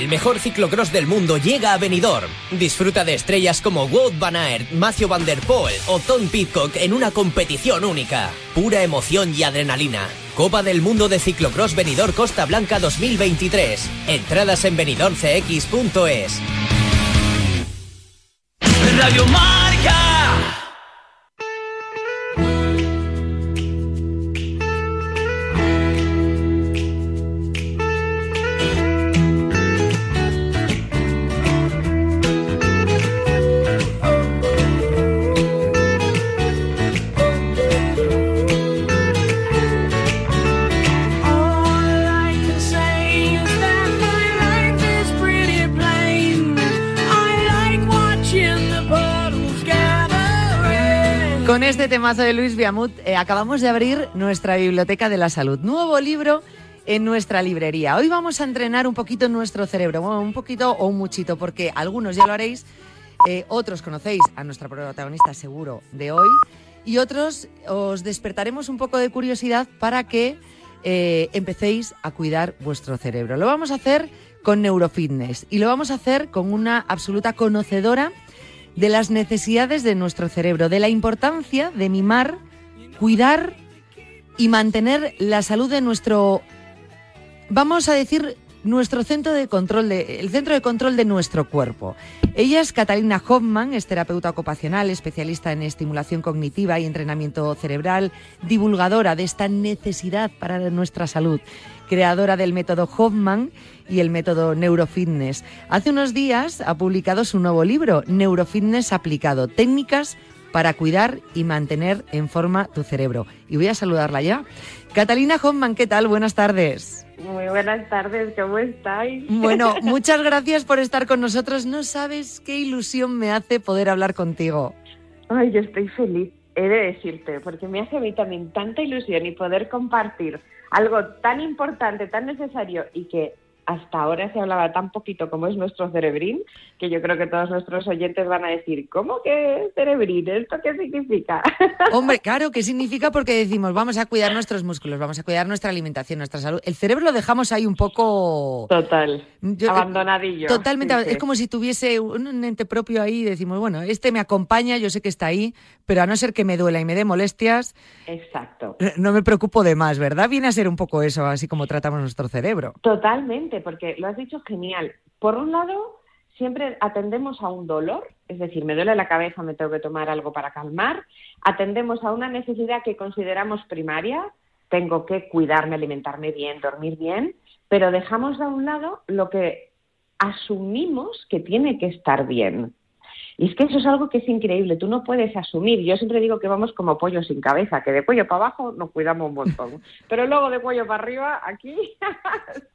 El mejor ciclocross del mundo llega a Benidorm. Disfruta de estrellas como Wout van Aert, Matthew van der Poel o Tom Pitcock en una competición única. Pura emoción y adrenalina. Copa del Mundo de Ciclocross Benidorm Costa Blanca 2023. Entradas en benidormcx.es. Radio Marca. Temazo de Luis Viamut eh, acabamos de abrir nuestra biblioteca de la salud. Nuevo libro en nuestra librería. Hoy vamos a entrenar un poquito nuestro cerebro, un poquito o un muchito, porque algunos ya lo haréis, eh, otros conocéis a nuestra protagonista seguro de hoy y otros os despertaremos un poco de curiosidad para que eh, empecéis a cuidar vuestro cerebro. Lo vamos a hacer con neurofitness y lo vamos a hacer con una absoluta conocedora de las necesidades de nuestro cerebro, de la importancia de mimar, cuidar y mantener la salud de nuestro, vamos a decir, nuestro centro de control, de, el centro de control de nuestro cuerpo. Ella es Catalina Hoffman, es terapeuta ocupacional, especialista en estimulación cognitiva y entrenamiento cerebral, divulgadora de esta necesidad para nuestra salud, creadora del método Hoffman y el método Neurofitness. Hace unos días ha publicado su nuevo libro, Neurofitness aplicado, técnicas para cuidar y mantener en forma tu cerebro. Y voy a saludarla ya. Catalina Hoffman, ¿qué tal? Buenas tardes. Muy buenas tardes, ¿cómo estáis? Bueno, [LAUGHS] muchas gracias por estar con nosotros. No sabes qué ilusión me hace poder hablar contigo. Ay, yo estoy feliz, he de decirte, porque me hace a mí también tanta ilusión y poder compartir algo tan importante, tan necesario y que hasta ahora se hablaba tan poquito como es nuestro cerebrín, que yo creo que todos nuestros oyentes van a decir, ¿cómo que cerebrín? ¿Esto qué significa? [LAUGHS] Hombre, claro, ¿qué significa? Porque decimos, vamos a cuidar nuestros músculos, vamos a cuidar nuestra alimentación, nuestra salud. El cerebro lo dejamos ahí un poco... Total, eh, abandonadillo. Totalmente, es como si tuviese un ente propio ahí y decimos, bueno, este me acompaña, yo sé que está ahí, pero a no ser que me duela y me dé molestias... Exacto. No me preocupo de más, ¿verdad? Viene a ser un poco eso, así como tratamos nuestro cerebro. Totalmente porque lo has dicho genial. Por un lado, siempre atendemos a un dolor, es decir, me duele la cabeza, me tengo que tomar algo para calmar, atendemos a una necesidad que consideramos primaria, tengo que cuidarme, alimentarme bien, dormir bien, pero dejamos a un lado lo que asumimos que tiene que estar bien. Y es que eso es algo que es increíble, tú no puedes asumir. Yo siempre digo que vamos como pollo sin cabeza, que de cuello para abajo nos cuidamos un montón, [LAUGHS] pero luego de cuello para arriba, aquí,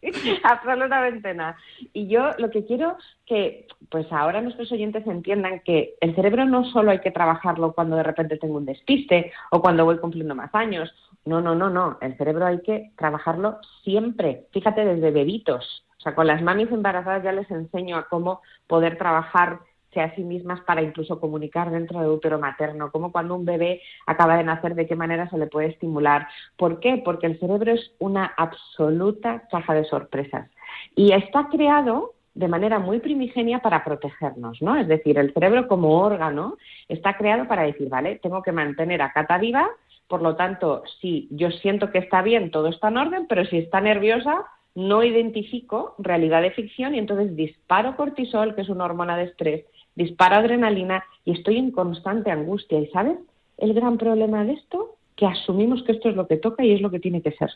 [LAUGHS] absolutamente nada. Y yo lo que quiero que, pues ahora nuestros oyentes entiendan que el cerebro no solo hay que trabajarlo cuando de repente tengo un despiste o cuando voy cumpliendo más años. No, no, no, no. El cerebro hay que trabajarlo siempre. Fíjate, desde bebitos. O sea, con las mamis embarazadas ya les enseño a cómo poder trabajar a sí mismas para incluso comunicar dentro del útero materno, como cuando un bebé acaba de nacer, de qué manera se le puede estimular. ¿Por qué? Porque el cerebro es una absoluta caja de sorpresas y está creado de manera muy primigenia para protegernos, ¿no? Es decir, el cerebro como órgano está creado para decir, vale, tengo que mantener a Cata viva, por lo tanto, si yo siento que está bien, todo está en orden, pero si está nerviosa, no identifico realidad de ficción y entonces disparo cortisol, que es una hormona de estrés, disparo adrenalina y estoy en constante angustia. ¿Y sabes el gran problema de esto? Que asumimos que esto es lo que toca y es lo que tiene que ser.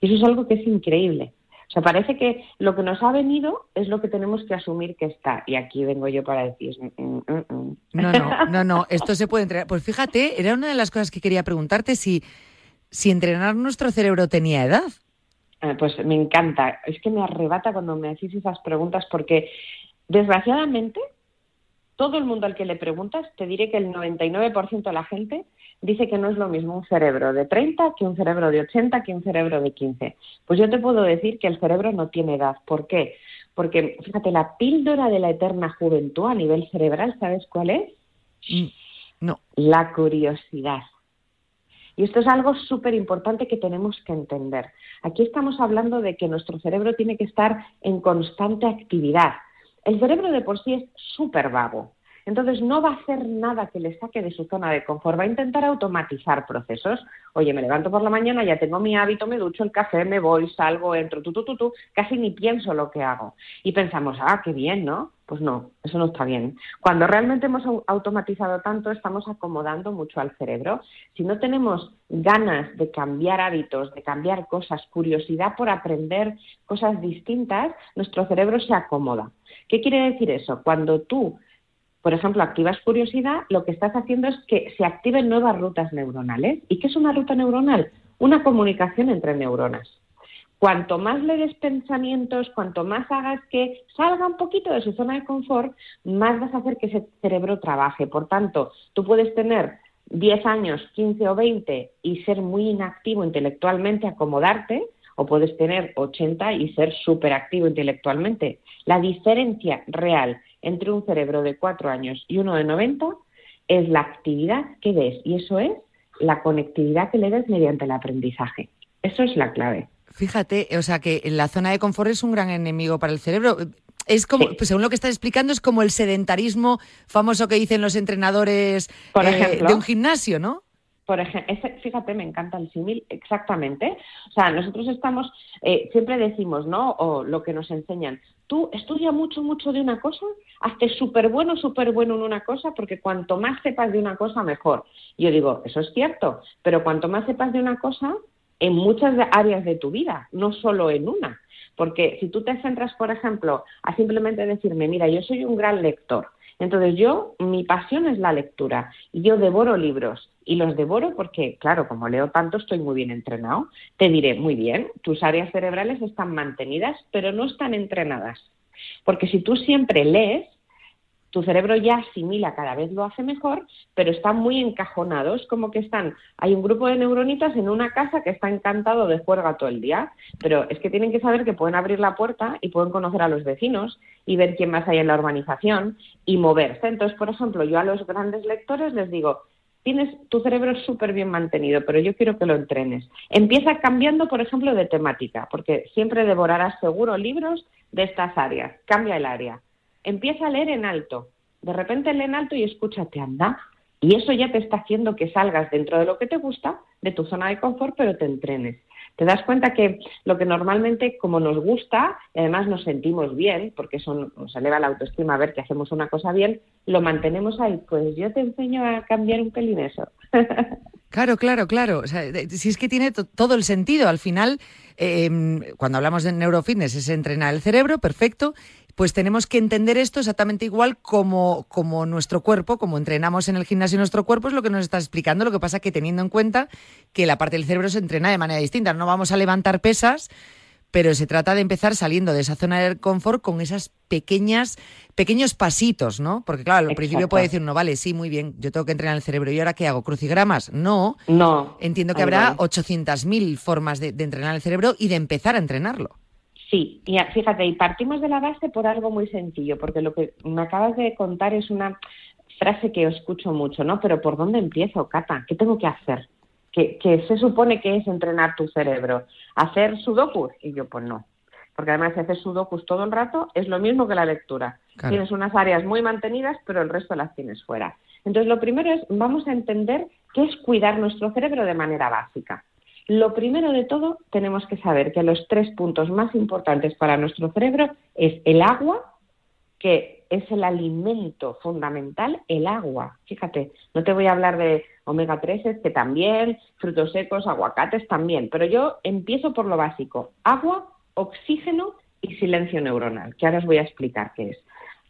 Y eso es algo que es increíble. O sea, parece que lo que nos ha venido es lo que tenemos que asumir que está. Y aquí vengo yo para decir. Mm, mm, mm, no, no, [LAUGHS] no, no. Esto se puede entrenar. Pues fíjate, era una de las cosas que quería preguntarte si, si entrenar nuestro cerebro tenía edad. Eh, pues me encanta. Es que me arrebata cuando me hacéis esas preguntas porque, desgraciadamente, todo el mundo al que le preguntas, te diré que el 99% de la gente dice que no es lo mismo un cerebro de 30 que un cerebro de 80 que un cerebro de 15. Pues yo te puedo decir que el cerebro no tiene edad. ¿Por qué? Porque, fíjate, la píldora de la eterna juventud a nivel cerebral, ¿sabes cuál es? Mm, no. La curiosidad. Y esto es algo súper importante que tenemos que entender. Aquí estamos hablando de que nuestro cerebro tiene que estar en constante actividad. El cerebro de por sí es súper vago. Entonces no va a hacer nada que le saque de su zona de confort, va a intentar automatizar procesos. Oye, me levanto por la mañana, ya tengo mi hábito, me ducho el café, me voy, salgo, entro, tú, tú, tú, tú, casi ni pienso lo que hago. Y pensamos, ah, qué bien, ¿no? Pues no, eso no está bien. Cuando realmente hemos automatizado tanto, estamos acomodando mucho al cerebro. Si no tenemos ganas de cambiar hábitos, de cambiar cosas, curiosidad por aprender cosas distintas, nuestro cerebro se acomoda. ¿Qué quiere decir eso? Cuando tú por ejemplo, activas curiosidad, lo que estás haciendo es que se activen nuevas rutas neuronales. ¿Y qué es una ruta neuronal? Una comunicación entre neuronas. Cuanto más le des pensamientos, cuanto más hagas que salga un poquito de su zona de confort, más vas a hacer que ese cerebro trabaje. Por tanto, tú puedes tener 10 años, 15 o 20 y ser muy inactivo intelectualmente, acomodarte, o puedes tener 80 y ser súper activo intelectualmente. La diferencia real entre un cerebro de 4 años y uno de 90 es la actividad que des y eso es la conectividad que le des mediante el aprendizaje. Eso es la clave. Fíjate, o sea que la zona de confort es un gran enemigo para el cerebro. Es como, pues según lo que estás explicando, es como el sedentarismo famoso que dicen los entrenadores eh, de un gimnasio, ¿no? Por ejemplo, fíjate, me encanta el símil, exactamente. O sea, nosotros estamos, eh, siempre decimos, ¿no? O lo que nos enseñan, tú estudia mucho, mucho de una cosa, hazte súper bueno, súper bueno en una cosa, porque cuanto más sepas de una cosa, mejor. Yo digo, eso es cierto, pero cuanto más sepas de una cosa, en muchas áreas de tu vida, no solo en una. Porque si tú te centras, por ejemplo, a simplemente decirme, mira, yo soy un gran lector, entonces yo, mi pasión es la lectura y yo devoro libros y los devoro porque, claro, como leo tanto, estoy muy bien entrenado. Te diré, muy bien, tus áreas cerebrales están mantenidas, pero no están entrenadas. Porque si tú siempre lees, tu cerebro ya asimila, cada vez lo hace mejor, pero están muy encajonados, como que están, hay un grupo de neuronitas en una casa que está encantado de juerga todo el día, pero es que tienen que saber que pueden abrir la puerta y pueden conocer a los vecinos y ver quién más hay en la urbanización y moverse. Entonces, por ejemplo, yo a los grandes lectores les digo, tienes tu cerebro súper bien mantenido, pero yo quiero que lo entrenes. Empieza cambiando, por ejemplo, de temática, porque siempre devorarás seguro libros de estas áreas. Cambia el área empieza a leer en alto. De repente lee en alto y escúchate, anda. Y eso ya te está haciendo que salgas dentro de lo que te gusta, de tu zona de confort, pero te entrenes. Te das cuenta que lo que normalmente, como nos gusta, y además nos sentimos bien, porque eso nos eleva la autoestima ver que hacemos una cosa bien, lo mantenemos ahí. Pues yo te enseño a cambiar un pelín eso. [LAUGHS] Claro, claro, claro. si es que tiene todo el sentido. Al final, em, cuando hablamos de neurofitness, es entrenar el cerebro, perfecto pues tenemos que entender esto exactamente igual como, como nuestro cuerpo, como entrenamos en el gimnasio nuestro cuerpo, es lo que nos está explicando. Lo que pasa que teniendo en cuenta que la parte del cerebro se entrena de manera distinta. No vamos a levantar pesas, pero se trata de empezar saliendo de esa zona de confort con esas pequeñas, pequeños pasitos, ¿no? Porque claro, al principio puede decir uno, vale, sí, muy bien, yo tengo que entrenar el cerebro, ¿y ahora qué hago? ¿Crucigramas? No. No. Entiendo que habrá 800.000 formas de entrenar el cerebro y de empezar a entrenarlo. Sí, y fíjate, y partimos de la base por algo muy sencillo, porque lo que me acabas de contar es una frase que escucho mucho, ¿no? Pero ¿por dónde empiezo, Cata? ¿Qué tengo que hacer? ¿Qué, se supone que es entrenar tu cerebro? ¿Hacer sudokus? Y yo, pues no. Porque además si haces sudokus todo el rato, es lo mismo que la lectura. Tienes unas áreas muy mantenidas, pero el resto las tienes fuera. Entonces, lo primero es, vamos a entender qué es cuidar nuestro cerebro de manera básica. Lo primero de todo, tenemos que saber que los tres puntos más importantes para nuestro cerebro es el agua, que es el alimento fundamental, el agua. Fíjate, no te voy a hablar de omega 3, que también, frutos secos, aguacates también, pero yo empiezo por lo básico, agua, oxígeno y silencio neuronal, que ahora os voy a explicar qué es.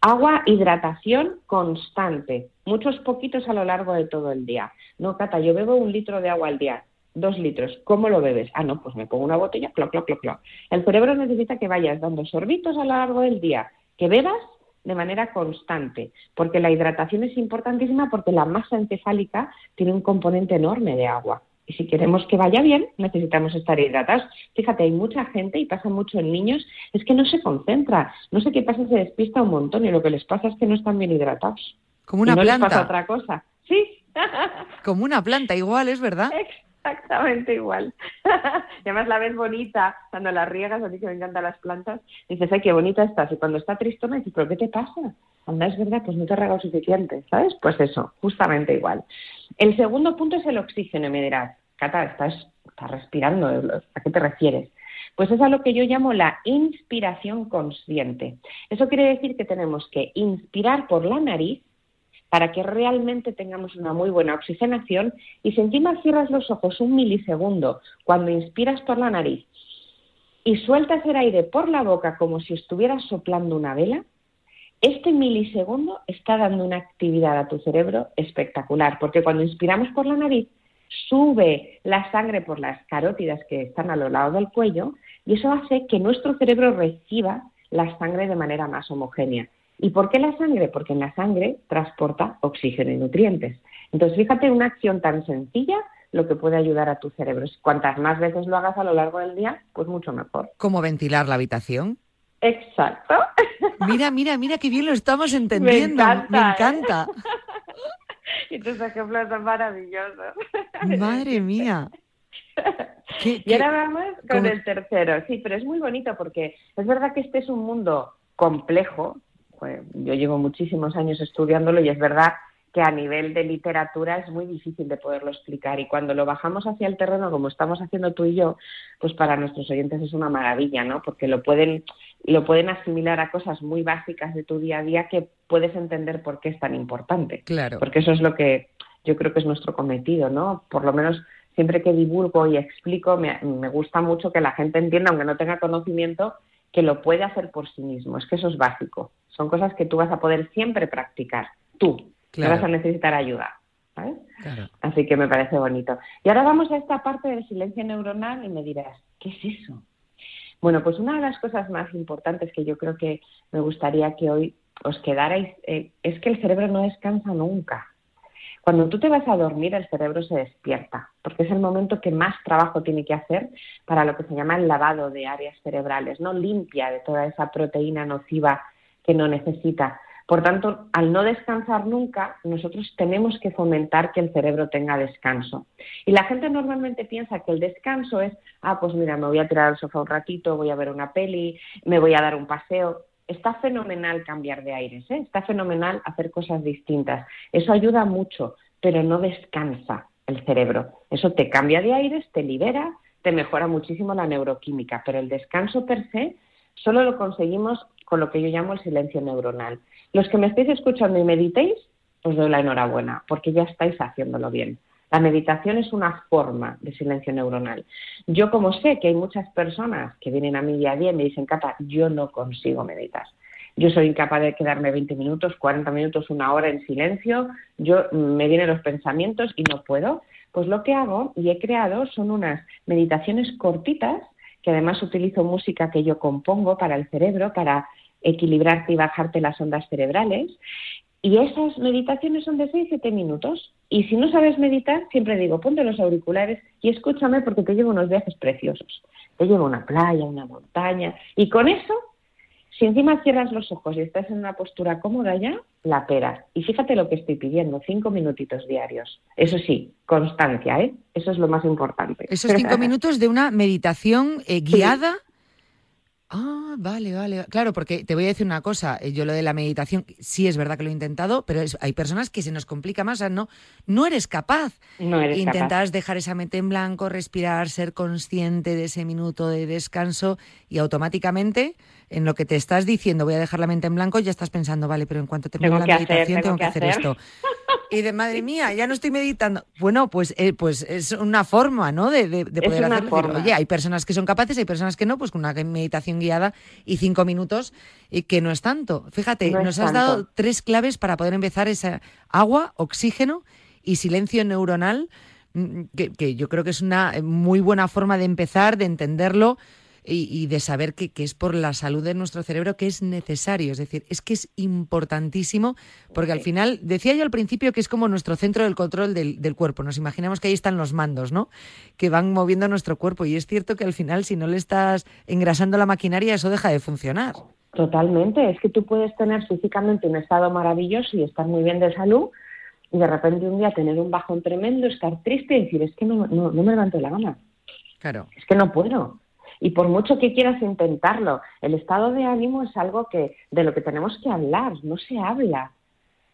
Agua, hidratación constante, muchos poquitos a lo largo de todo el día. No, Cata, yo bebo un litro de agua al día dos litros, ¿cómo lo bebes? Ah, no, pues me pongo una botella, cloc, cloc, cloc, cloc. El cerebro necesita que vayas dando sorbitos a lo largo del día, que bebas de manera constante, porque la hidratación es importantísima porque la masa encefálica tiene un componente enorme de agua. Y si queremos que vaya bien, necesitamos estar hidratados. Fíjate, hay mucha gente, y pasa mucho en niños, es que no se concentra. No sé qué pasa, se despista un montón y lo que les pasa es que no están bien hidratados. Como una no planta. Les pasa otra cosa. Sí. [LAUGHS] Como una planta, igual, es verdad. Exactamente igual. [LAUGHS] además la ves bonita cuando la riegas, a mí que me encantan las plantas, dices, ay, qué bonita estás. Y cuando está tristona, dices, ¿pero qué te pasa? Anda, es verdad, pues no te ha regado suficiente, ¿sabes? Pues eso, justamente igual. El segundo punto es el oxígeno, y me dirás, Cata, estás, estás respirando, ¿a qué te refieres? Pues es a lo que yo llamo la inspiración consciente. Eso quiere decir que tenemos que inspirar por la nariz para que realmente tengamos una muy buena oxigenación y si encima cierras los ojos un milisegundo cuando inspiras por la nariz y sueltas el aire por la boca como si estuvieras soplando una vela, este milisegundo está dando una actividad a tu cerebro espectacular, porque cuando inspiramos por la nariz, sube la sangre por las carótidas que están a lo lado del cuello y eso hace que nuestro cerebro reciba la sangre de manera más homogénea. ¿Y por qué la sangre? Porque en la sangre transporta oxígeno y nutrientes. Entonces, fíjate, una acción tan sencilla lo que puede ayudar a tu cerebro. Cuantas más veces lo hagas a lo largo del día, pues mucho mejor. ¿Cómo ventilar la habitación? Exacto. Mira, mira, mira qué bien lo estamos [LAUGHS] entendiendo. Me encanta. [LAUGHS] y tus ejemplos son maravillosos. [LAUGHS] Madre mía. y ahora vamos con el tercero. Sí, pero es muy bonito porque es verdad que este es un mundo complejo. Pues, yo llevo muchísimos años estudiándolo y es verdad que a nivel de literatura es muy difícil de poderlo explicar y cuando lo bajamos hacia el terreno como estamos haciendo tú y yo, pues para nuestros oyentes es una maravilla, ¿no? Porque lo pueden lo pueden asimilar a cosas muy básicas de tu día a día que puedes entender por qué es tan importante. Claro. Porque eso es lo que yo creo que es nuestro cometido, ¿no? Por lo menos siempre que divulgo y explico, me, gusta mucho que la gente entienda, aunque no tenga conocimiento, que lo puede hacer por sí mismo. Es que eso es básico. Son cosas que tú vas a poder siempre practicar, tú. No vas a necesitar ayuda. ¿sabes? Así que me parece bonito. Y ahora vamos a esta parte del silencio neuronal y me dirás, ¿qué es eso? Bueno, pues una de las cosas más importantes que yo creo que me gustaría que hoy os quedarais eh, es que el cerebro no descansa nunca. Cuando tú te vas a dormir, el cerebro se despierta, porque es el momento que más trabajo tiene que hacer para lo que se llama el lavado de áreas cerebrales, no limpia de toda esa proteína nociva que no necesita. Por tanto, al no descansar nunca, nosotros tenemos que fomentar que el cerebro tenga descanso. Y la gente normalmente piensa que el descanso es, ah, pues mira, me voy a tirar al sofá un ratito, voy a ver una peli, me voy a dar un paseo. Está fenomenal cambiar de aires, ¿eh? está fenomenal hacer cosas distintas. Eso ayuda mucho, pero no descansa el cerebro. Eso te cambia de aires, te libera, te mejora muchísimo la neuroquímica, pero el descanso per se solo lo conseguimos con lo que yo llamo el silencio neuronal. Los que me estéis escuchando y meditéis, os doy la enhorabuena, porque ya estáis haciéndolo bien. La meditación es una forma de silencio neuronal. Yo como sé que hay muchas personas que vienen a mí día a día y me dicen, Cata, yo no consigo meditar. Yo soy incapaz de quedarme 20 minutos, 40 minutos, una hora en silencio. Yo mm, me vienen los pensamientos y no puedo. Pues lo que hago y he creado son unas meditaciones cortitas que además utilizo música que yo compongo para el cerebro, para equilibrarte y bajarte las ondas cerebrales. Y esas meditaciones son de 6-7 minutos. Y si no sabes meditar, siempre digo, ponte los auriculares y escúchame porque te llevo unos viajes preciosos. Te llevo a una playa, una montaña. Y con eso si encima cierras los ojos y estás en una postura cómoda ya, la pera. Y fíjate lo que estoy pidiendo, cinco minutitos diarios. Eso sí, constancia, ¿eh? Eso es lo más importante. Esos cinco [LAUGHS] minutos de una meditación eh, guiada. Ah, vale, vale. Claro, porque te voy a decir una cosa. Eh, yo lo de la meditación, sí es verdad que lo he intentado, pero hay personas que se nos complica más. no, no eres capaz. No eres Intentas dejar esa mente en blanco, respirar, ser consciente de ese minuto de descanso y automáticamente en lo que te estás diciendo, voy a dejar la mente en blanco, ya estás pensando, vale, pero en cuanto termine la meditación tengo, que hacer, esto. [LAUGHS] Y de madre mía, ya no estoy meditando. Bueno, pues, eh, pues es una forma, ¿no? De, de, poder hacerlo. Oye, hay personas que son capaces, hay personas que no, pues con una meditación guiada y cinco minutos, y que no es tanto. Fíjate, nos has dado tres claves para poder empezar esa agua, oxígeno y silencio neuronal, mm, que, que yo creo que es una muy buena forma de empezar, de entenderlo y, de saber que, es por la salud de nuestro cerebro que es necesario. Es decir, es que es importantísimo porque al final, decía yo al principio que es como nuestro centro del control del, del, cuerpo. Nos imaginamos que ahí están los mandos, ¿no? Que van moviendo nuestro cuerpo. Y es cierto que al final, si no le estás engrasando la maquinaria, eso deja de funcionar. Totalmente. Es que tú puedes tener físicamente un estado maravilloso y estar muy bien de salud y de repente un día tener un bajón tremendo, estar triste y decir, es que no, no, no me levanto la gana. Claro. Es que no puedo. Y por mucho que quieras intentarlo, el estado de ánimo es algo que de lo que tenemos que hablar, no se habla.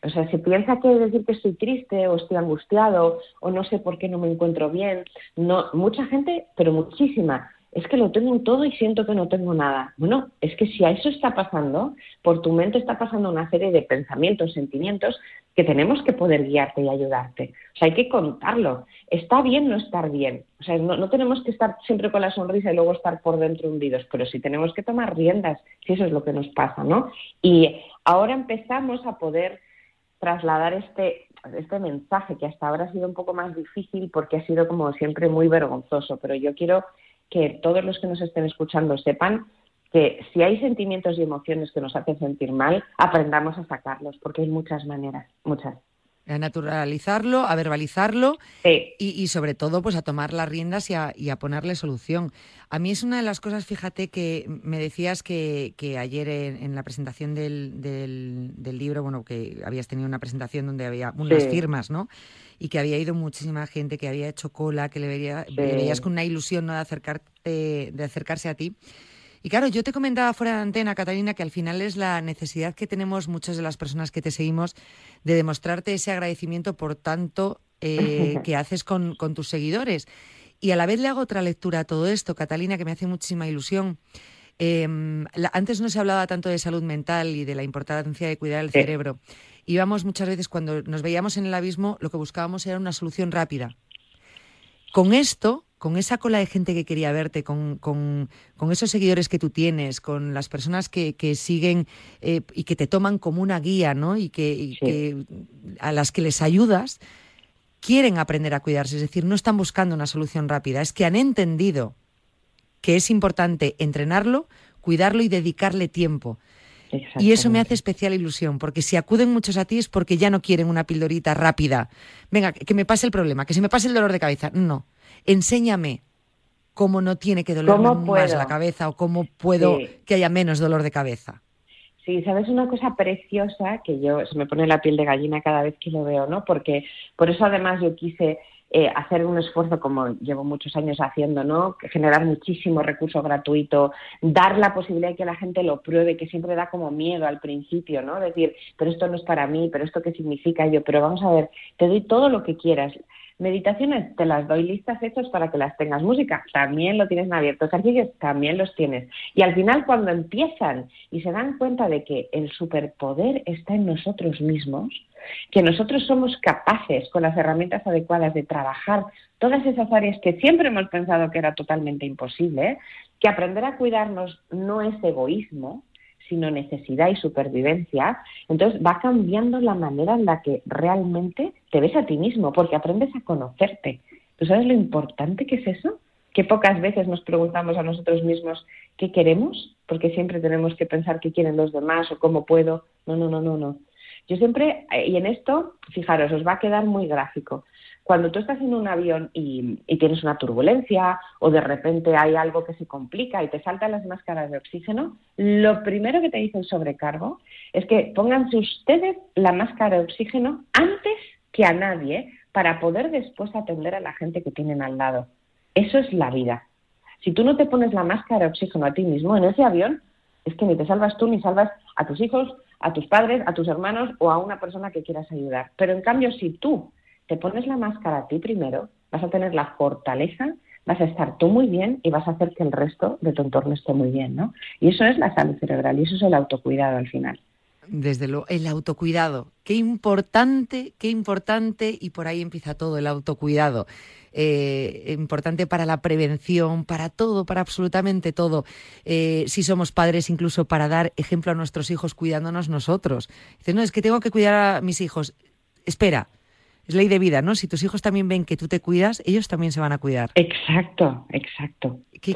O sea, se piensa que decir que estoy triste o estoy angustiado o no sé por qué no me encuentro bien. No, mucha gente, pero muchísima, es que lo tengo todo y siento que no tengo nada. Bueno, es que si a eso está pasando, por tu mente está pasando una serie de pensamientos, sentimientos que tenemos que poder guiarte y ayudarte. O sea, hay que contarlo. Está bien no estar bien. O sea, no, tenemos que estar siempre con la sonrisa y luego estar por dentro hundidos, pero sí tenemos que tomar riendas, si eso es lo que nos pasa, ¿no? Y ahora empezamos a poder trasladar este, este mensaje que hasta ahora ha sido un poco más difícil porque ha sido como siempre muy vergonzoso, pero yo quiero que todos los que nos estén escuchando sepan que si hay sentimientos y emociones que nos hacen sentir mal, aprendamos a sacarlos, porque hay muchas maneras, muchas. A naturalizarlo, a verbalizarlo y, sobre todo pues a tomar las riendas y a, y a, ponerle solución. A mí es una de las cosas, fíjate, que me decías que, que ayer en, la presentación del, del, libro, bueno, que habías tenido una presentación donde había unas firmas, ¿no? Y que había ido muchísima gente, que había hecho cola, que le, veía, le veías con una ilusión ¿no? de, acercarte, de acercarse a ti. Y claro, yo te comentaba fuera de antena, Catalina, que al final es la necesidad que tenemos muchas de las personas que te seguimos de demostrarte ese agradecimiento por tanto eh, [LAUGHS] que haces con, tus seguidores. Y a la vez le hago otra lectura a todo esto, Catalina, que me hace muchísima ilusión. Em, antes no se hablaba tanto de salud mental y de la importancia de cuidar el cerebro. Íbamos muchas veces cuando nos veíamos en el abismo, lo que buscábamos era una solución rápida. Con esto, con esa cola de gente que quería verte, con, con, esos seguidores que tú tienes, con las personas que, que siguen eh, y que te toman como una guía, ¿no? Y, que, a las que les ayudas, quieren aprender a cuidarse. Es decir, no están buscando una solución rápida, es que han entendido que es importante entrenarlo, cuidarlo y dedicarle tiempo. Y eso me hace especial ilusión, porque si acuden muchos a ti es porque ya no quieren una pildorita rápida. Venga, que me pase el problema, que se me pase el dolor de cabeza. No, enséñame cómo no tiene que doler más la cabeza o cómo puedo que haya menos dolor de cabeza. Sí, sabes una cosa preciosa que yo se me pone la piel de gallina cada vez que lo veo, ¿no? Porque por eso además yo quise eh, hacer un esfuerzo como llevo muchos años haciendo, ¿no? Generar muchísimo recurso gratuito, dar la posibilidad de que la gente lo pruebe, que siempre da como miedo al principio, ¿no? Decir, pero esto no es para mí, pero esto qué significa yo, pero vamos a ver, te doy todo lo que quieras. Meditaciones te las doy listas hechas para que las tengas. Música también lo tienes en abierto. Ejercicios también los tienes. Y al final cuando empiezan y se dan cuenta de que el superpoder está en nosotros mismos, que nosotros somos capaces con las herramientas adecuadas de trabajar todas esas áreas que siempre hemos pensado que era totalmente imposible, que aprender a cuidarnos no es egoísmo, sino necesidad y supervivencia, entonces va cambiando la manera en la que realmente te ves a ti mismo, porque aprendes a conocerte. ¿Tú sabes lo importante que es eso? Que pocas veces nos preguntamos a nosotros mismos qué queremos, porque siempre tenemos que pensar qué quieren los demás o cómo puedo. No, no, no, no, no. Yo siempre, eh, y en esto, fijaros, os va a quedar muy gráfico. Cuando tú estás en un avión y, tienes una turbulencia o de repente hay algo que se complica y te saltan las máscaras de oxígeno, lo primero que te dice el sobrecargo es que pónganse ustedes la máscara de oxígeno antes que a nadie para poder después atender a la gente que tienen al lado. Eso es la vida. Si tú no te pones la máscara de oxígeno a ti mismo en ese avión, es que ni te salvas tú ni salvas a tus hijos, a tus padres, a tus hermanos o a una persona que quieras ayudar. Pero en cambio, si tú te pones la máscara a ti primero, vas a tener la fortaleza, vas a estar tú muy bien y vas a hacer que el resto de tu entorno esté muy bien, ¿no? Y eso es la salud cerebral y eso es el autocuidado al final. Desde luego, el autocuidado. Qué importante, qué importante, y por ahí empieza todo, el autocuidado. Eh, importante para la prevención, para todo, para absolutamente todo. Eh, si somos padres, incluso para dar ejemplo a nuestros hijos cuidándonos nosotros. Dices, no, es que tengo que cuidar a mis hijos. Espera, es ley de vida, ¿no? Si tus hijos también ven que tú te cuidas, ellos también se van a cuidar. Exacto, exacto. Qué,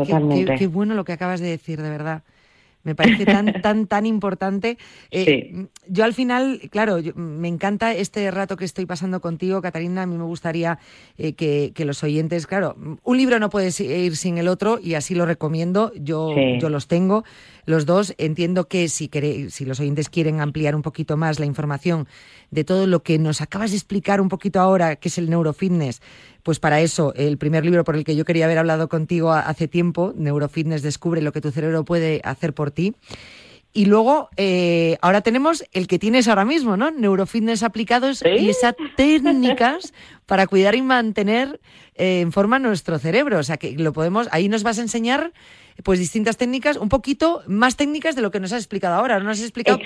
qué bueno lo que acabas de decir, de verdad. Me parece tan, [LAUGHS] tan, tan importante. Eh, yo al final, claro, me encanta este rato que estoy pasando contigo, Catalina. A mí me gustaría eh, que, los oyentes, claro, un libro no puede ir sin el otro y así lo recomiendo. Yo, yo los tengo, los dos. Entiendo que si, si los oyentes quieren ampliar un poquito más la información de todo lo que nos acabas de explicar un poquito ahora, que es el neurofitness, pues para eso, el primer libro por el que yo quería haber hablado contigo hace tiempo, Neurofitness Descubre lo que tu cerebro puede hacer por ti. Y luego, eh, ahora tenemos el que tienes ahora mismo, ¿no? Neurofitness aplicados y esas técnicas para cuidar y mantener eh, en forma nuestro cerebro. O sea, que lo podemos, ahí nos vas a enseñar pues distintas técnicas, un poquito más técnicas de lo que nos has explicado ahora. No nos has explicado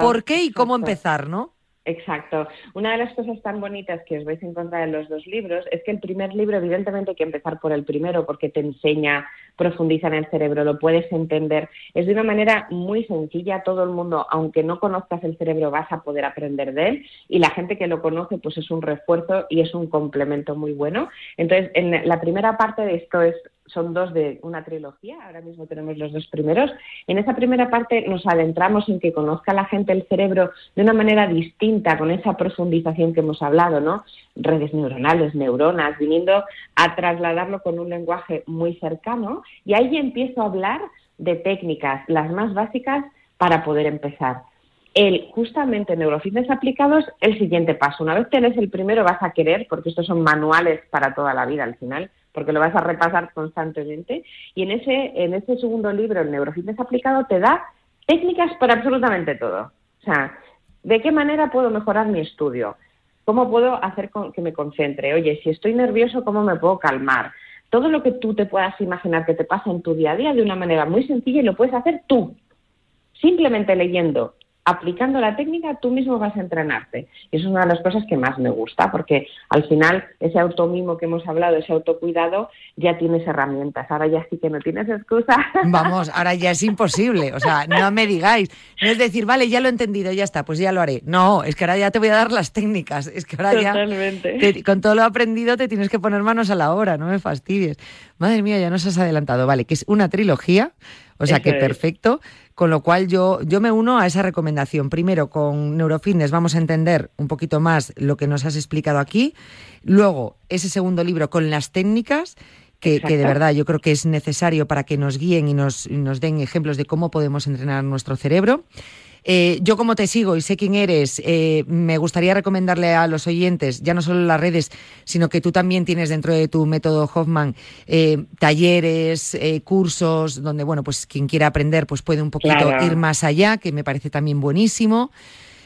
por qué y cómo empezar, ¿no? Exacto. Una de las cosas tan bonitas que os vais a encontrar en los dos libros es que el primer libro, evidentemente hay que empezar por el primero porque te enseña, profundiza en el cerebro, lo puedes entender. Es de una manera muy sencilla, todo el mundo, aunque no conozcas el cerebro, vas a poder aprender de él y la gente que lo conoce pues es un refuerzo y es un complemento muy bueno. Entonces, en la primera parte de esto es son dos de una trilogía, ahora mismo tenemos los dos primeros. En esa primera parte nos adentramos en que conozca la gente el cerebro de una manera distinta, con esa profundización que hemos hablado, ¿no? Redes neuronales, neuronas, viniendo a trasladarlo con un lenguaje muy cercano. Y ahí empiezo a hablar de técnicas, las más básicas, para poder empezar. El, justamente neurofitness aplicados, el siguiente paso. Una vez tenés el primero, vas a querer, porque estos son manuales para toda la vida al final, porque lo vas a repasar constantemente. Y en ese, en ese segundo libro, el neurofitness aplicado, te da técnicas para absolutamente todo. O sea, ¿de qué manera puedo mejorar mi estudio? ¿Cómo puedo hacer que me concentre? Oye, si estoy nervioso, ¿cómo me puedo calmar? Todo lo que tú te puedas imaginar que te pasa en tu día a día de una manera muy sencilla y lo puedes hacer tú. Simplemente leyendo aplicando la técnica tú mismo vas a entrenarte. Y eso es una de las cosas que más me gusta, porque al final ese automimo que hemos hablado, ese autocuidado, ya tienes herramientas. Ahora ya sí que no tienes excusa. [LAUGHS] Vamos, ahora ya es imposible. O sea, no me digáis. No es decir, vale, ya lo he entendido, ya está, pues ya lo haré. No, es que ahora ya te voy a dar las técnicas. Es que ahora ya, con todo lo aprendido, te tienes que poner manos a la obra, no me fastidies. Madre mía, ya nos has adelantado. Vale, que es una trilogía, o sea que perfecto. Con lo cual yo, yo me uno a esa recomendación. Primero, con Neurofitness vamos a entender un poquito más lo que nos has explicado aquí. Luego, ese segundo libro con las técnicas. Que, que, de verdad yo creo que es necesario para que nos guíen y nos, nos den ejemplos de cómo podemos entrenar nuestro cerebro. Eh, yo como te sigo y sé quién eres, eh, me gustaría recomendarle a los oyentes, ya no solo las redes, sino que tú también tienes dentro de tu método Hoffman eh, talleres, cursos, donde, bueno, pues quien quiera aprender, pues puede un poquito ir más allá, que me parece también buenísimo.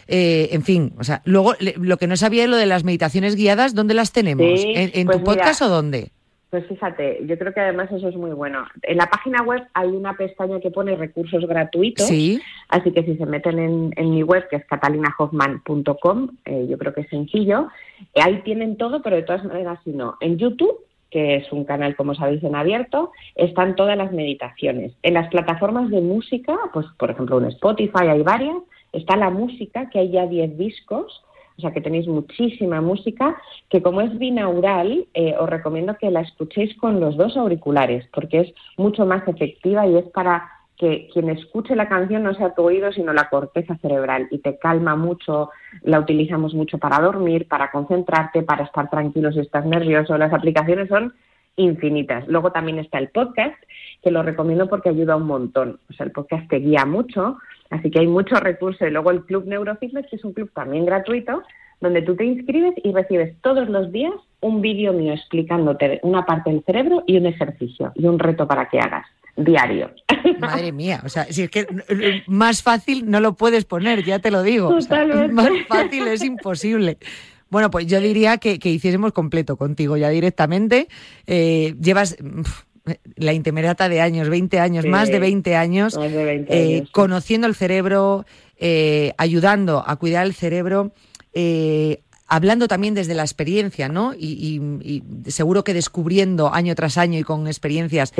en fin, o sea, luego lo que no sabía es lo de las meditaciones guiadas, ¿dónde las tenemos? ¿En, pues tu podcast o dónde? Pues fíjate, yo creo que además eso es muy bueno. En la página web hay una pestaña que pone recursos gratuitos, ¿Sí? así que si se meten en, mi web, que es catalinahoffman.com, eh, yo creo que es sencillo, eh, ahí tienen todo, pero de todas maneras, si no, en YouTube, que es un canal, como sabéis, en abierto, están todas las meditaciones. En las plataformas de música, pues por ejemplo en Spotify hay varias, está la música, que hay ya 10 discos, o sea que tenéis muchísima música, que como es binaural, eh, os recomiendo que la escuchéis con los dos auriculares, porque es mucho más efectiva y es para que quien escuche la canción no sea tu oído, sino la corteza cerebral y te calma mucho, la utilizamos mucho para dormir, para concentrarte, para estar tranquilo si estás nervioso. Las aplicaciones son infinitas. Luego también está el podcast, que lo recomiendo porque ayuda un montón. O sea, el podcast te guía mucho, así que hay muchos recursos. Y luego el Club Neurofitness, que es un club también gratuito, donde tú te inscribes y recibes todos los días un vídeo mío explicándote una parte del cerebro y un ejercicio y un reto para que hagas diario. [LAUGHS] Madre mía, o sea, si es que más fácil no lo puedes poner, ya te lo digo. más fácil es imposible. Bueno, pues yo diría que, hiciésemos completo contigo ya directamente. Eh, llevas la intemerata de años, 20 años, más de 20 años, eh, conociendo el cerebro, eh, ayudando a cuidar el cerebro, hablando también desde la experiencia, ¿no? Y, seguro que descubriendo año tras año y con experiencias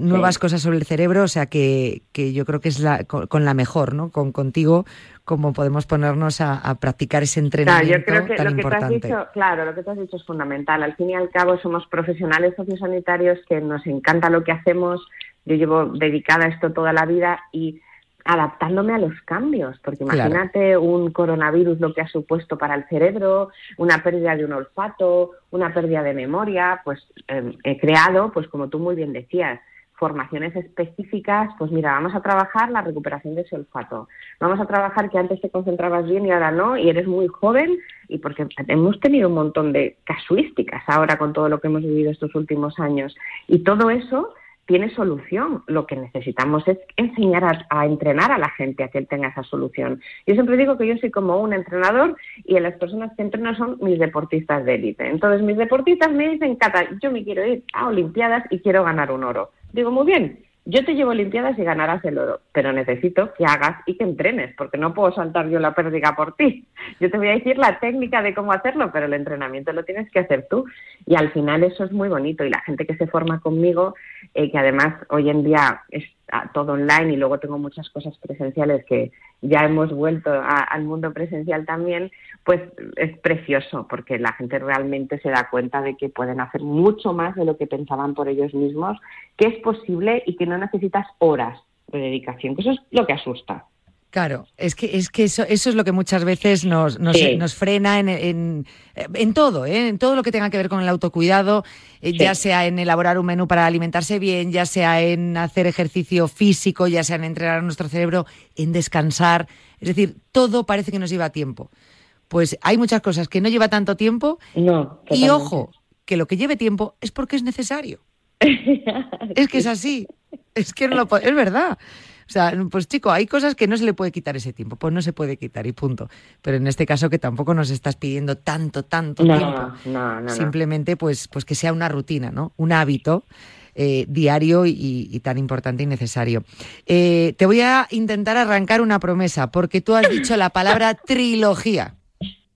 nuevas cosas sobre el cerebro, o sea que, yo creo que es la, con, la mejor, ¿no? Con contigo cómo podemos ponernos a, practicar ese entrenamiento claro, yo creo que tan lo que importante. Te has dicho, claro, lo que te has dicho es fundamental. Al fin y al cabo somos profesionales sociosanitarios que nos encanta lo que hacemos. Yo llevo dedicada a esto toda la vida y adaptándome a los cambios, porque imagínate un coronavirus lo que ha supuesto para el cerebro, una pérdida de un olfato, una pérdida de memoria, pues em, he creado, pues como tú muy bien decías, formaciones específicas, pues mira, vamos a trabajar la recuperación de ese olfato, vamos a trabajar que antes te concentrabas bien y ahora no, y eres muy joven, y porque hemos tenido un montón de casuísticas ahora con todo lo que hemos vivido estos últimos años, y todo eso tiene solución. Lo que necesitamos es enseñar a, entrenar a la gente a que él tenga esa solución. Yo siempre digo que yo soy como un entrenador y las personas que entreno son mis deportistas de élite. Entonces mis deportistas me dicen, Cata, yo me quiero ir a Olimpiadas y quiero ganar un oro. Digo, muy bien, yo te llevo Olimpiadas y ganarás el oro, pero necesito que hagas y que entrenes, porque no puedo saltar yo la pérdida por ti. Yo te voy a decir la técnica de cómo hacerlo, pero el entrenamiento lo tienes que hacer tú. Y al final eso es muy bonito. Y la gente que se forma conmigo, eh, que además hoy en día es todo online y luego tengo muchas cosas presenciales que ya hemos vuelto al mundo presencial también, pues es precioso porque la gente realmente se da cuenta de que pueden hacer mucho más de lo que pensaban por ellos mismos, que es posible y que no necesitas horas de dedicación, que eso es lo que asusta. Claro, es que, es que eso, eso es lo que muchas veces nos, nos, nos frena en, en, en todo, ¿eh? en todo lo que tenga que ver con el autocuidado, eh, ya sea en elaborar un menú para alimentarse bien, ya sea en hacer ejercicio físico, ya sea en entrenar a nuestro cerebro, en descansar. Es decir, todo parece que nos lleva tiempo. Pues hay muchas cosas que no lleva tanto tiempo. No, y ojo, que lo que lleve tiempo es porque es necesario. [LAUGHS] es que es así. Es que no lo es verdad. O sea, pues chico, hay cosas que no se le puede quitar ese tiempo, pues no se puede quitar y punto. Pero en este caso que tampoco nos estás pidiendo tanto, tanto tiempo. No, no, Simplemente pues, pues que sea una rutina, ¿no? Un hábito. Eh, diario y, tan importante y necesario. Eh, te voy a intentar arrancar una promesa, porque tú has dicho la palabra [LAUGHS] trilogía.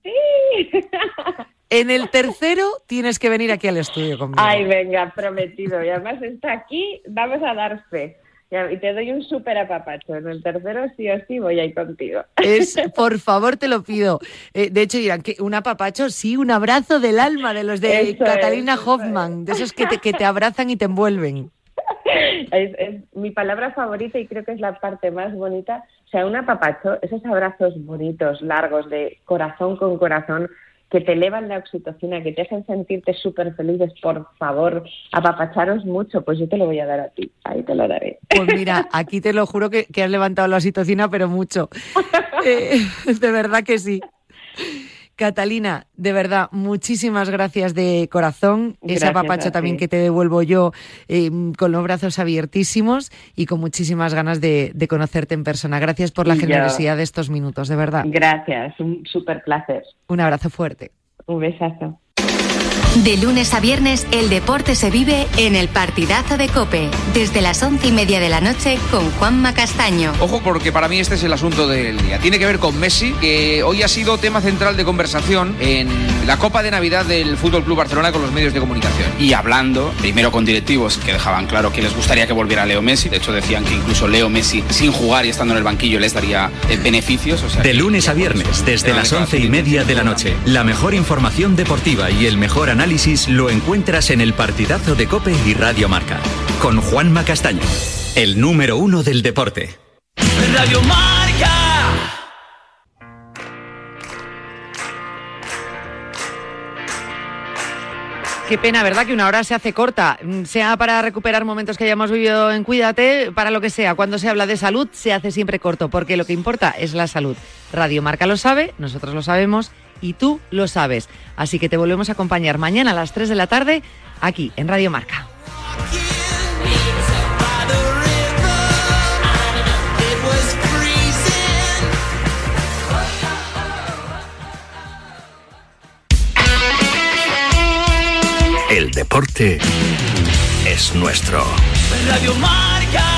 Sí. En el tercero tienes que venir aquí al estudio conmigo. Ay, venga, prometido. Y además está aquí, vamos a dar fe. Y te doy un súper apapacho. En el tercero sí o sí voy ahí contigo. Es, [LAUGHS] por favor, te lo pido. Eh, de hecho, dirán que un apapacho, sí, un abrazo del alma de los de Catalina Hoffman, de esos que te, que te abrazan y te envuelven. [LAUGHS] Es, mi palabra favorita y creo que es la parte más bonita. O sea, un apapacho, esos abrazos bonitos, largos, de corazón con corazón, que te elevan la oxitocina, que te hacen sentirte súper felices, por favor, apapacharos mucho, pues yo te lo voy a dar a ti, ahí te lo daré. Pues mira, aquí te lo juro que, has levantado la oxitocina, pero mucho. [LAUGHS] Eh, de verdad que sí. Catalina, de verdad, muchísimas gracias de corazón. Ese apapacho también que te devuelvo yo em, con los brazos abiertísimos y con muchísimas ganas de, conocerte en persona. Gracias por la generosidad de estos minutos, de verdad. Gracias, un súper placer. Un abrazo fuerte. Un besazo. De lunes a viernes, el deporte se vive en el partidazo de Cope, desde las once y media de la noche con Juanma Castaño. Ojo, porque para mí este es el asunto del día. Tiene que ver con Messi, que hoy ha sido tema central de conversación en la Copa de Navidad del Fútbol Club Barcelona con los medios de comunicación. Y hablando, primero con directivos que dejaban claro que les gustaría que volviera Leo Messi. De hecho, decían que incluso Leo Messi, sin jugar y estando en el banquillo, les daría eh, beneficios. de lunes a viernes, desde las once y media de la noche, la mejor información deportiva y el mejor análisis lo encuentras en el partidazo de Cope y Radio Marca, con Juanma Castaño, el número uno del deporte. Radio Marca. Qué pena, ¿verdad? Que una hora se hace corta, sea para recuperar momentos que hayamos vivido en Cuídate, para lo que sea. Cuando se habla de salud, se hace siempre corto, porque lo que importa es la salud. Radio Marca lo sabe, nosotros lo sabemos y tú lo sabes. Así que te volvemos a acompañar mañana a las 3 de la tarde aquí en Radio Marca. El deporte es nuestro. Radio Marca.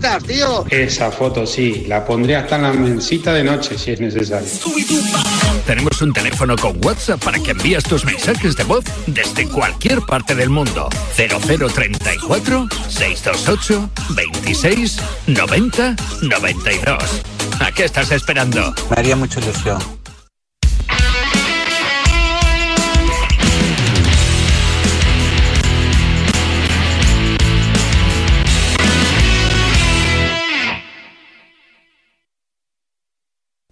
camisetas, tío. Esa foto sí, la pondré hasta en la mesita de noche si es necesario. Tenemos un teléfono con WhatsApp para que envíes tus mensajes de voz desde cualquier parte del mundo. 0034 628 26 90 92. ¿A qué estás esperando? Me haría mucha ilusión.